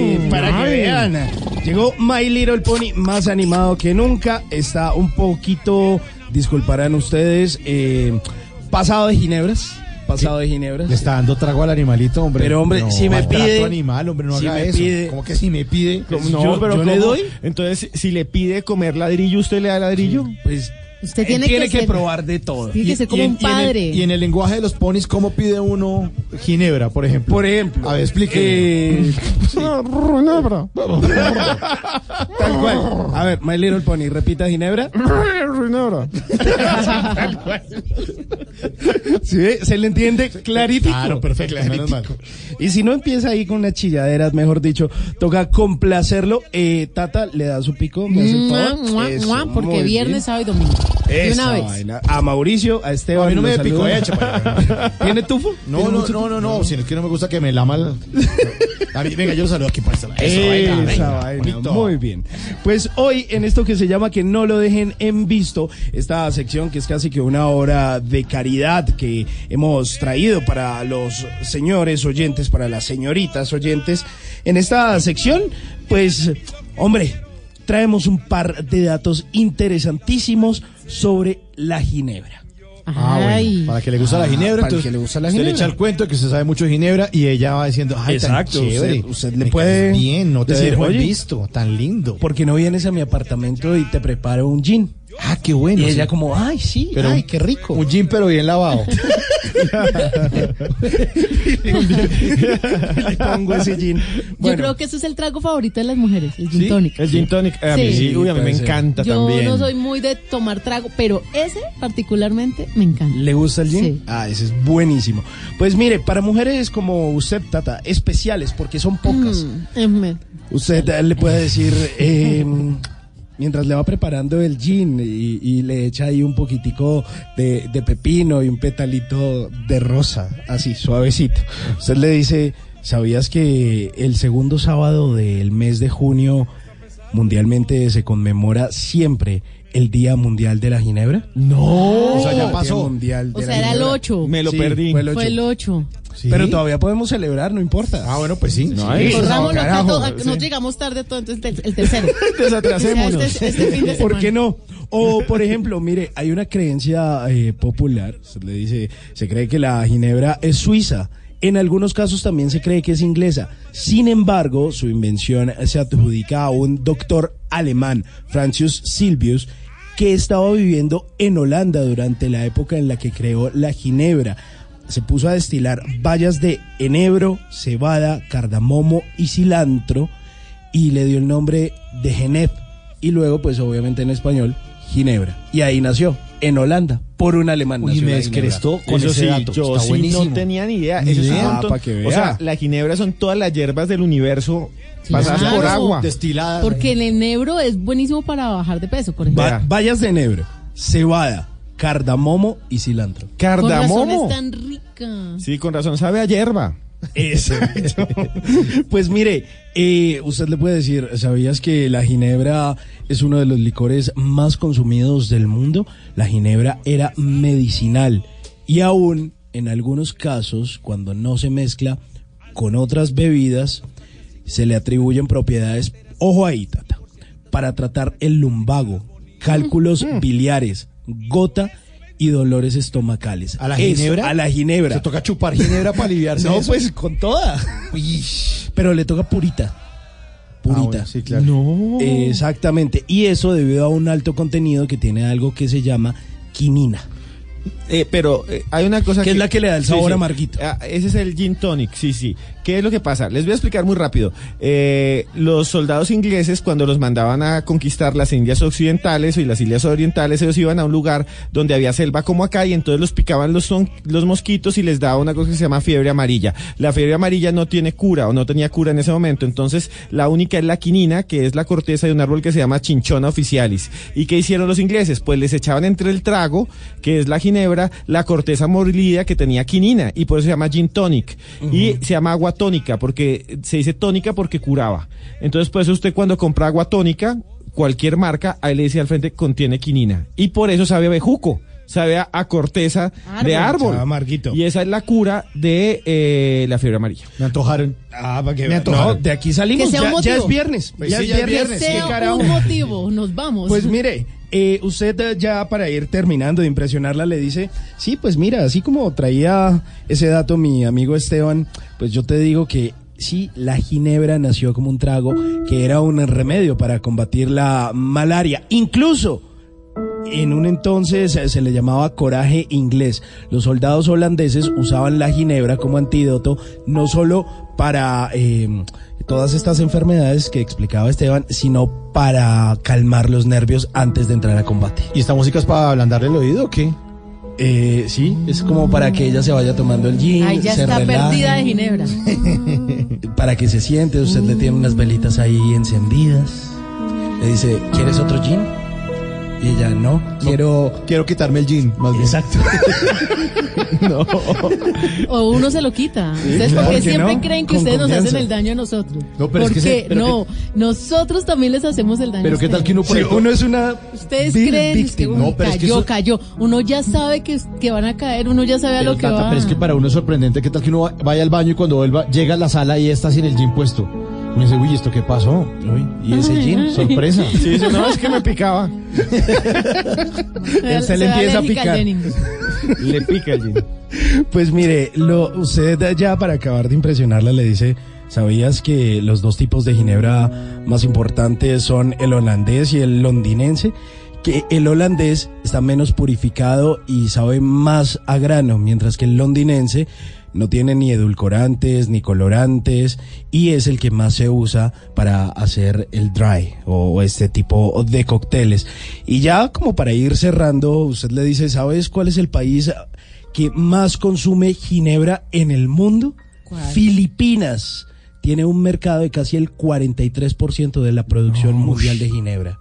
[SPEAKER 4] para que vean. Llegó My Little Pony más animado que nunca. Está un poquito, disculparán ustedes, eh, pasado de ginebras. Pasado de ginebras.
[SPEAKER 3] Le está dando trago al animalito, hombre.
[SPEAKER 4] Pero, hombre,
[SPEAKER 3] No,
[SPEAKER 4] si me pide-
[SPEAKER 3] animal, hombre, no
[SPEAKER 4] si
[SPEAKER 3] haga
[SPEAKER 4] me
[SPEAKER 3] eso.
[SPEAKER 4] pide-
[SPEAKER 3] ¿Cómo que si me pide?
[SPEAKER 4] Yo-
[SPEAKER 1] No, pero
[SPEAKER 4] yo le doy.
[SPEAKER 1] Entonces, si le pide comer ladrillo, ¿usted le da ladrillo?
[SPEAKER 4] Pues
[SPEAKER 5] Usted tiene,
[SPEAKER 4] tiene
[SPEAKER 5] que,
[SPEAKER 4] que
[SPEAKER 5] ser-
[SPEAKER 4] probar de todo.
[SPEAKER 5] Tiene que ser como un
[SPEAKER 3] y en el-
[SPEAKER 5] padre.
[SPEAKER 3] Y en, el lenguaje de los ponis, ¿cómo pide uno ginebra, por ejemplo?
[SPEAKER 4] Por ejemplo.
[SPEAKER 3] A ver, explique.
[SPEAKER 4] eh, tal cual. A ver, My Little Pony, repita ginebra. ¿Sí ve? ¿Se le entiende clarito?
[SPEAKER 3] Claro, perfecto, menos mal.
[SPEAKER 4] Y si no empieza ahí con unas chilladeras, mejor dicho, toca complacerlo. Eh, Tata le da su pico, me hace el
[SPEAKER 5] Mua,
[SPEAKER 4] favor.
[SPEAKER 5] mua,
[SPEAKER 4] Eso,
[SPEAKER 5] mua, porque viernes,
[SPEAKER 4] bien.
[SPEAKER 5] sábado y domingo.
[SPEAKER 4] Esa
[SPEAKER 5] una
[SPEAKER 4] vaina. A Mauricio, a Esteban.
[SPEAKER 3] A mí no me eche para
[SPEAKER 4] ¿Tiene tufo?
[SPEAKER 3] No,
[SPEAKER 4] ¿Tiene
[SPEAKER 3] no, no, no, no, si es que no me gusta que me lama. A mí, venga, yo lo saludo aquí para
[SPEAKER 4] Esa
[SPEAKER 3] venga, venga,
[SPEAKER 4] vaina, muy bien. Pues hoy en esto que se llama que no lo dejen en visto, esta sección que es casi que una hora de caridad que hemos traído para los señores oyentes, para las señoritas oyentes. En esta sección, pues, hombre, traemos un par de datos interesantísimos sobre la ginebra.
[SPEAKER 3] Ah, bueno, para que le gusta la
[SPEAKER 4] Ah,
[SPEAKER 3] ginebra,
[SPEAKER 4] para
[SPEAKER 3] entonces
[SPEAKER 4] que le gusta la
[SPEAKER 3] usted le
[SPEAKER 4] ginebra.
[SPEAKER 3] echa el cuento que usted sabe mucho de ginebra y ella va diciendo, ay,
[SPEAKER 4] Exacto,
[SPEAKER 3] tan chévere.
[SPEAKER 4] usted- usted le puede
[SPEAKER 3] bien, no te
[SPEAKER 4] decir,
[SPEAKER 3] dejo en
[SPEAKER 4] "Oye,
[SPEAKER 3] visto, tan lindo.
[SPEAKER 4] ¿Por qué no vienes a mi apartamento y te preparo un gin?
[SPEAKER 3] Ah, qué bueno.
[SPEAKER 4] Y ella
[SPEAKER 3] sí.
[SPEAKER 4] como, ay, sí,
[SPEAKER 3] Pero
[SPEAKER 4] ay, qué rico.
[SPEAKER 3] Un gin pero bien lavado.
[SPEAKER 4] Le pongo ese.
[SPEAKER 5] Yo
[SPEAKER 4] Bueno,
[SPEAKER 5] creo que ese es el trago favorito de las mujeres, el gin
[SPEAKER 1] ¿Sí?
[SPEAKER 5] tonic.
[SPEAKER 1] El gin tonic. eh, A mí
[SPEAKER 5] Sí.
[SPEAKER 1] uy, a mí me encanta
[SPEAKER 5] Yo
[SPEAKER 1] también.
[SPEAKER 5] no soy muy de tomar trago, pero ese particularmente me encanta.
[SPEAKER 4] ¿Le gusta el gin?
[SPEAKER 5] Sí.
[SPEAKER 4] Ah, ese es buenísimo. Pues mire, para mujeres como usted, Tata, especiales, porque son pocas,
[SPEAKER 5] Mm, em,
[SPEAKER 4] usted le puede decir, eh, mientras le va preparando el gin y, le echa ahí un poquitico de, de pepino y un petalito de rosa, así, suavecito. Usted le dice, ¿sabías que el segundo sábado del mes de junio mundialmente se conmemora siempre el Día Mundial de la Ginebra?
[SPEAKER 1] No.
[SPEAKER 4] O sea, ya pasó.
[SPEAKER 1] Mundial
[SPEAKER 5] O sea, era el 8.
[SPEAKER 1] Me lo
[SPEAKER 4] Sí,
[SPEAKER 1] perdí.
[SPEAKER 4] fue el
[SPEAKER 5] Fue el 8.
[SPEAKER 4] Pero todavía podemos celebrar, no importa.
[SPEAKER 3] Ah, bueno, pues sí.
[SPEAKER 1] No, hay-
[SPEAKER 4] carajo, sí.
[SPEAKER 5] nos llegamos tarde todo, entonces el, el tercero.
[SPEAKER 1] Desatrasémonos.
[SPEAKER 5] Este, este fin de
[SPEAKER 4] ¿Por
[SPEAKER 5] semana.
[SPEAKER 4] qué no? O, por ejemplo, mire, hay una creencia eh, popular, se le dice, se cree que la ginebra es suiza. En algunos casos también se cree que es inglesa. Sin embargo, su invención se adjudica a un doctor alemán, Francis Silvius, que estaba viviendo en Holanda durante la época en la que creó la ginebra. Se puso a destilar bayas de enebro, cebada, cardamomo y cilantro y le dio el nombre de Genep y luego pues obviamente en español Ginebra y ahí nació en Holanda por un alemán nació
[SPEAKER 3] me descrestó con
[SPEAKER 1] Eso
[SPEAKER 3] ese
[SPEAKER 1] sí,
[SPEAKER 3] dato.
[SPEAKER 1] yo
[SPEAKER 3] Está
[SPEAKER 1] sí
[SPEAKER 3] buenísimo.
[SPEAKER 1] no tenía ni idea.
[SPEAKER 3] Ni
[SPEAKER 1] Eso es un montón-
[SPEAKER 4] pa' que
[SPEAKER 1] O sea,
[SPEAKER 4] vea.
[SPEAKER 1] la ginebra son todas las hierbas del universo pasadas
[SPEAKER 5] Claro.
[SPEAKER 1] por agua.
[SPEAKER 3] Destiladas.
[SPEAKER 5] Porque el enebro es buenísimo para bajar de peso, por ejemplo.
[SPEAKER 4] Ba- bayas de enebro cebada cardamomo y cilantro
[SPEAKER 5] Con razón
[SPEAKER 1] Cardamomo.
[SPEAKER 5] es tan rica.
[SPEAKER 1] Sí, con razón sabe a hierba.
[SPEAKER 4] Exacto. pues mire, eh, usted le puede decir, ¿sabías que la ginebra es uno de los licores más consumidos del mundo? La ginebra era medicinal y aún en algunos casos, cuando no se mezcla con otras bebidas, se le atribuyen propiedades, ojo ahí, tata, para tratar el lumbago, cálculos biliares, gota y dolores estomacales.
[SPEAKER 3] ¿A la
[SPEAKER 4] Eso,
[SPEAKER 3] ginebra?
[SPEAKER 4] a la ginebra.
[SPEAKER 3] Se toca chupar ginebra para aliviarse.
[SPEAKER 4] No,
[SPEAKER 3] eso?
[SPEAKER 4] pues con toda. Pero le toca purita. Purita.
[SPEAKER 3] Ah, bueno, sí, claro.
[SPEAKER 1] No.
[SPEAKER 4] Exactamente. Y eso debido a un alto contenido que tiene algo que se llama quinina.
[SPEAKER 1] Eh, pero eh, hay una cosa
[SPEAKER 4] Que es la que le da el
[SPEAKER 1] Sí,
[SPEAKER 4] sabor
[SPEAKER 1] sí.
[SPEAKER 4] amarguito.
[SPEAKER 1] Ah, ese es el gin tonic, sí, sí. ¿Qué es lo que pasa? Les voy a explicar muy rápido. Eh, los soldados ingleses, cuando los mandaban a conquistar las Indias occidentales y las Indias orientales, ellos iban a un lugar donde había selva como acá y entonces los picaban los, son- los mosquitos y les daba una cosa que se llama fiebre amarilla. La fiebre amarilla no tiene cura o no tenía cura en ese momento, entonces la única es la quinina, que es la corteza de un árbol que se llama chinchona officialis. ¿Y qué hicieron los ingleses? Pues les echaban entre el trago, que es la ginebra, la corteza molida que tenía quinina y por eso se llama gin tonic. Y se llama agua tónica porque se dice tónica porque curaba. Entonces por eso usted cuando compra agua tónica, cualquier marca, ahí le dice al frente contiene quinina. Y por eso sabe a bejuco. Sabe a, a corteza de
[SPEAKER 4] Árbol. amarguito.
[SPEAKER 1] Y esa es la cura de eh, la fiebre amarilla.
[SPEAKER 3] Me antojaron.
[SPEAKER 4] Ah, para que
[SPEAKER 3] Me antojaron.
[SPEAKER 4] No, de aquí salimos.
[SPEAKER 5] Que sea un
[SPEAKER 4] Ya, es viernes.
[SPEAKER 3] Pues
[SPEAKER 4] ya,
[SPEAKER 3] sí,
[SPEAKER 4] es
[SPEAKER 3] ya es
[SPEAKER 4] viernes. ¿qué
[SPEAKER 5] sea un motivo, nos vamos.
[SPEAKER 4] Pues mire, eh, usted ya para ir terminando de impresionarla le dice, sí, pues mira, así como traía ese dato mi amigo Esteban, pues yo te digo que sí, la ginebra nació como un trago que era un remedio para combatir la malaria. Incluso en un entonces se le llamaba coraje inglés. Los soldados holandeses usaban la ginebra como antídoto, no solo para eh, todas estas enfermedades que explicaba Esteban, sino para calmar los nervios antes de entrar a combate.
[SPEAKER 3] ¿Y esta música es para ablandarle el oído o qué?
[SPEAKER 4] Eh, sí, es como para que ella se vaya tomando el gin,
[SPEAKER 5] Ay, ya
[SPEAKER 4] se
[SPEAKER 5] está
[SPEAKER 4] relaje,
[SPEAKER 5] perdida de Ginebra.
[SPEAKER 4] para que se siente, usted le tiene unas velitas ahí encendidas. Le dice, ¿quieres otro gin? Y ella, no, quiero...
[SPEAKER 3] Quiero quitarme el gin, más bien.
[SPEAKER 4] Exacto.
[SPEAKER 1] no.
[SPEAKER 5] O uno se lo quita. Ustedes
[SPEAKER 4] claro,
[SPEAKER 5] porque
[SPEAKER 4] ¿por qué
[SPEAKER 5] siempre
[SPEAKER 4] no?
[SPEAKER 5] creen que
[SPEAKER 4] Con
[SPEAKER 5] ustedes nos hacen el daño a nosotros.
[SPEAKER 3] No, pero es
[SPEAKER 5] porque
[SPEAKER 3] que se- pero
[SPEAKER 5] no, nosotros también les hacemos el daño.
[SPEAKER 3] Pero qué tal que uno, por
[SPEAKER 4] Sí, uno es una...
[SPEAKER 5] Ustedes
[SPEAKER 4] vil
[SPEAKER 5] creen que uno
[SPEAKER 3] No, pero es que
[SPEAKER 5] cayó,
[SPEAKER 3] eso-
[SPEAKER 5] cayó. Uno ya sabe que, que van a caer, uno ya sabe a
[SPEAKER 3] Pero,
[SPEAKER 5] lo que
[SPEAKER 3] Tata,
[SPEAKER 5] va.
[SPEAKER 3] pero es que para uno es sorprendente. ¿Qué tal que uno va- vaya al baño y cuando vuelva llega a la sala y está sin el gin puesto? Uno dice, uy, ¿esto qué pasó?
[SPEAKER 4] Uy, ¿Y ese
[SPEAKER 5] Ay,
[SPEAKER 4] gin?
[SPEAKER 5] ay.
[SPEAKER 3] Sorpresa.
[SPEAKER 1] Sí, sí, no, es que me picaba.
[SPEAKER 5] Se-
[SPEAKER 4] Él se le empieza a picar.
[SPEAKER 1] Le pica el.
[SPEAKER 4] Pues mire, lo, usted ya para acabar de impresionarla le dice, ¿sabías que los dos tipos de ginebra más importantes son el holandés y el londinense? Que el holandés está menos purificado y sabe más a grano, mientras que el londinense no tiene ni edulcorantes ni colorantes y es el que más se usa para hacer el dry o este tipo de cócteles. Y ya como para ir cerrando, usted le dice, ¿sabes cuál es el país que más consume ginebra en el mundo? Filipinas. Tiene un mercado de casi el 43% de la producción mundial de ginebra.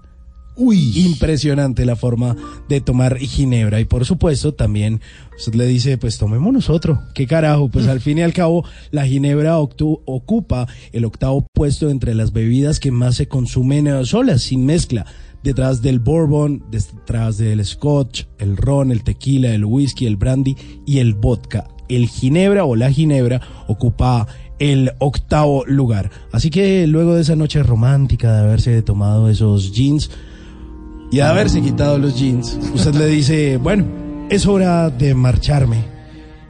[SPEAKER 4] Uy. Impresionante la forma de tomar ginebra. Y por supuesto, también usted le dice, pues tomémonos otro. ¿Qué carajo? Pues al fin y al cabo, la ginebra ocupa el octavo puesto entre las bebidas que más se consumen eh, solas, sin mezcla. Detrás del bourbon, detrás del scotch, el ron, el tequila, el whisky, el brandy y el vodka. El ginebra o la ginebra ocupa el octavo lugar. Así que luego de esa noche romántica de haberse tomado esos jeans, y haberse quitado los jeans, usted le dice, bueno, es hora de marcharme.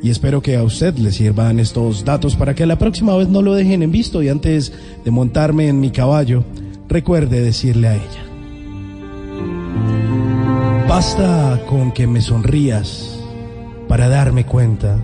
[SPEAKER 4] Y espero que a usted le sirvan estos datos para que la próxima vez no lo dejen en visto y antes de montarme en mi caballo, recuerde decirle a ella. Basta con que me sonrías para darme cuenta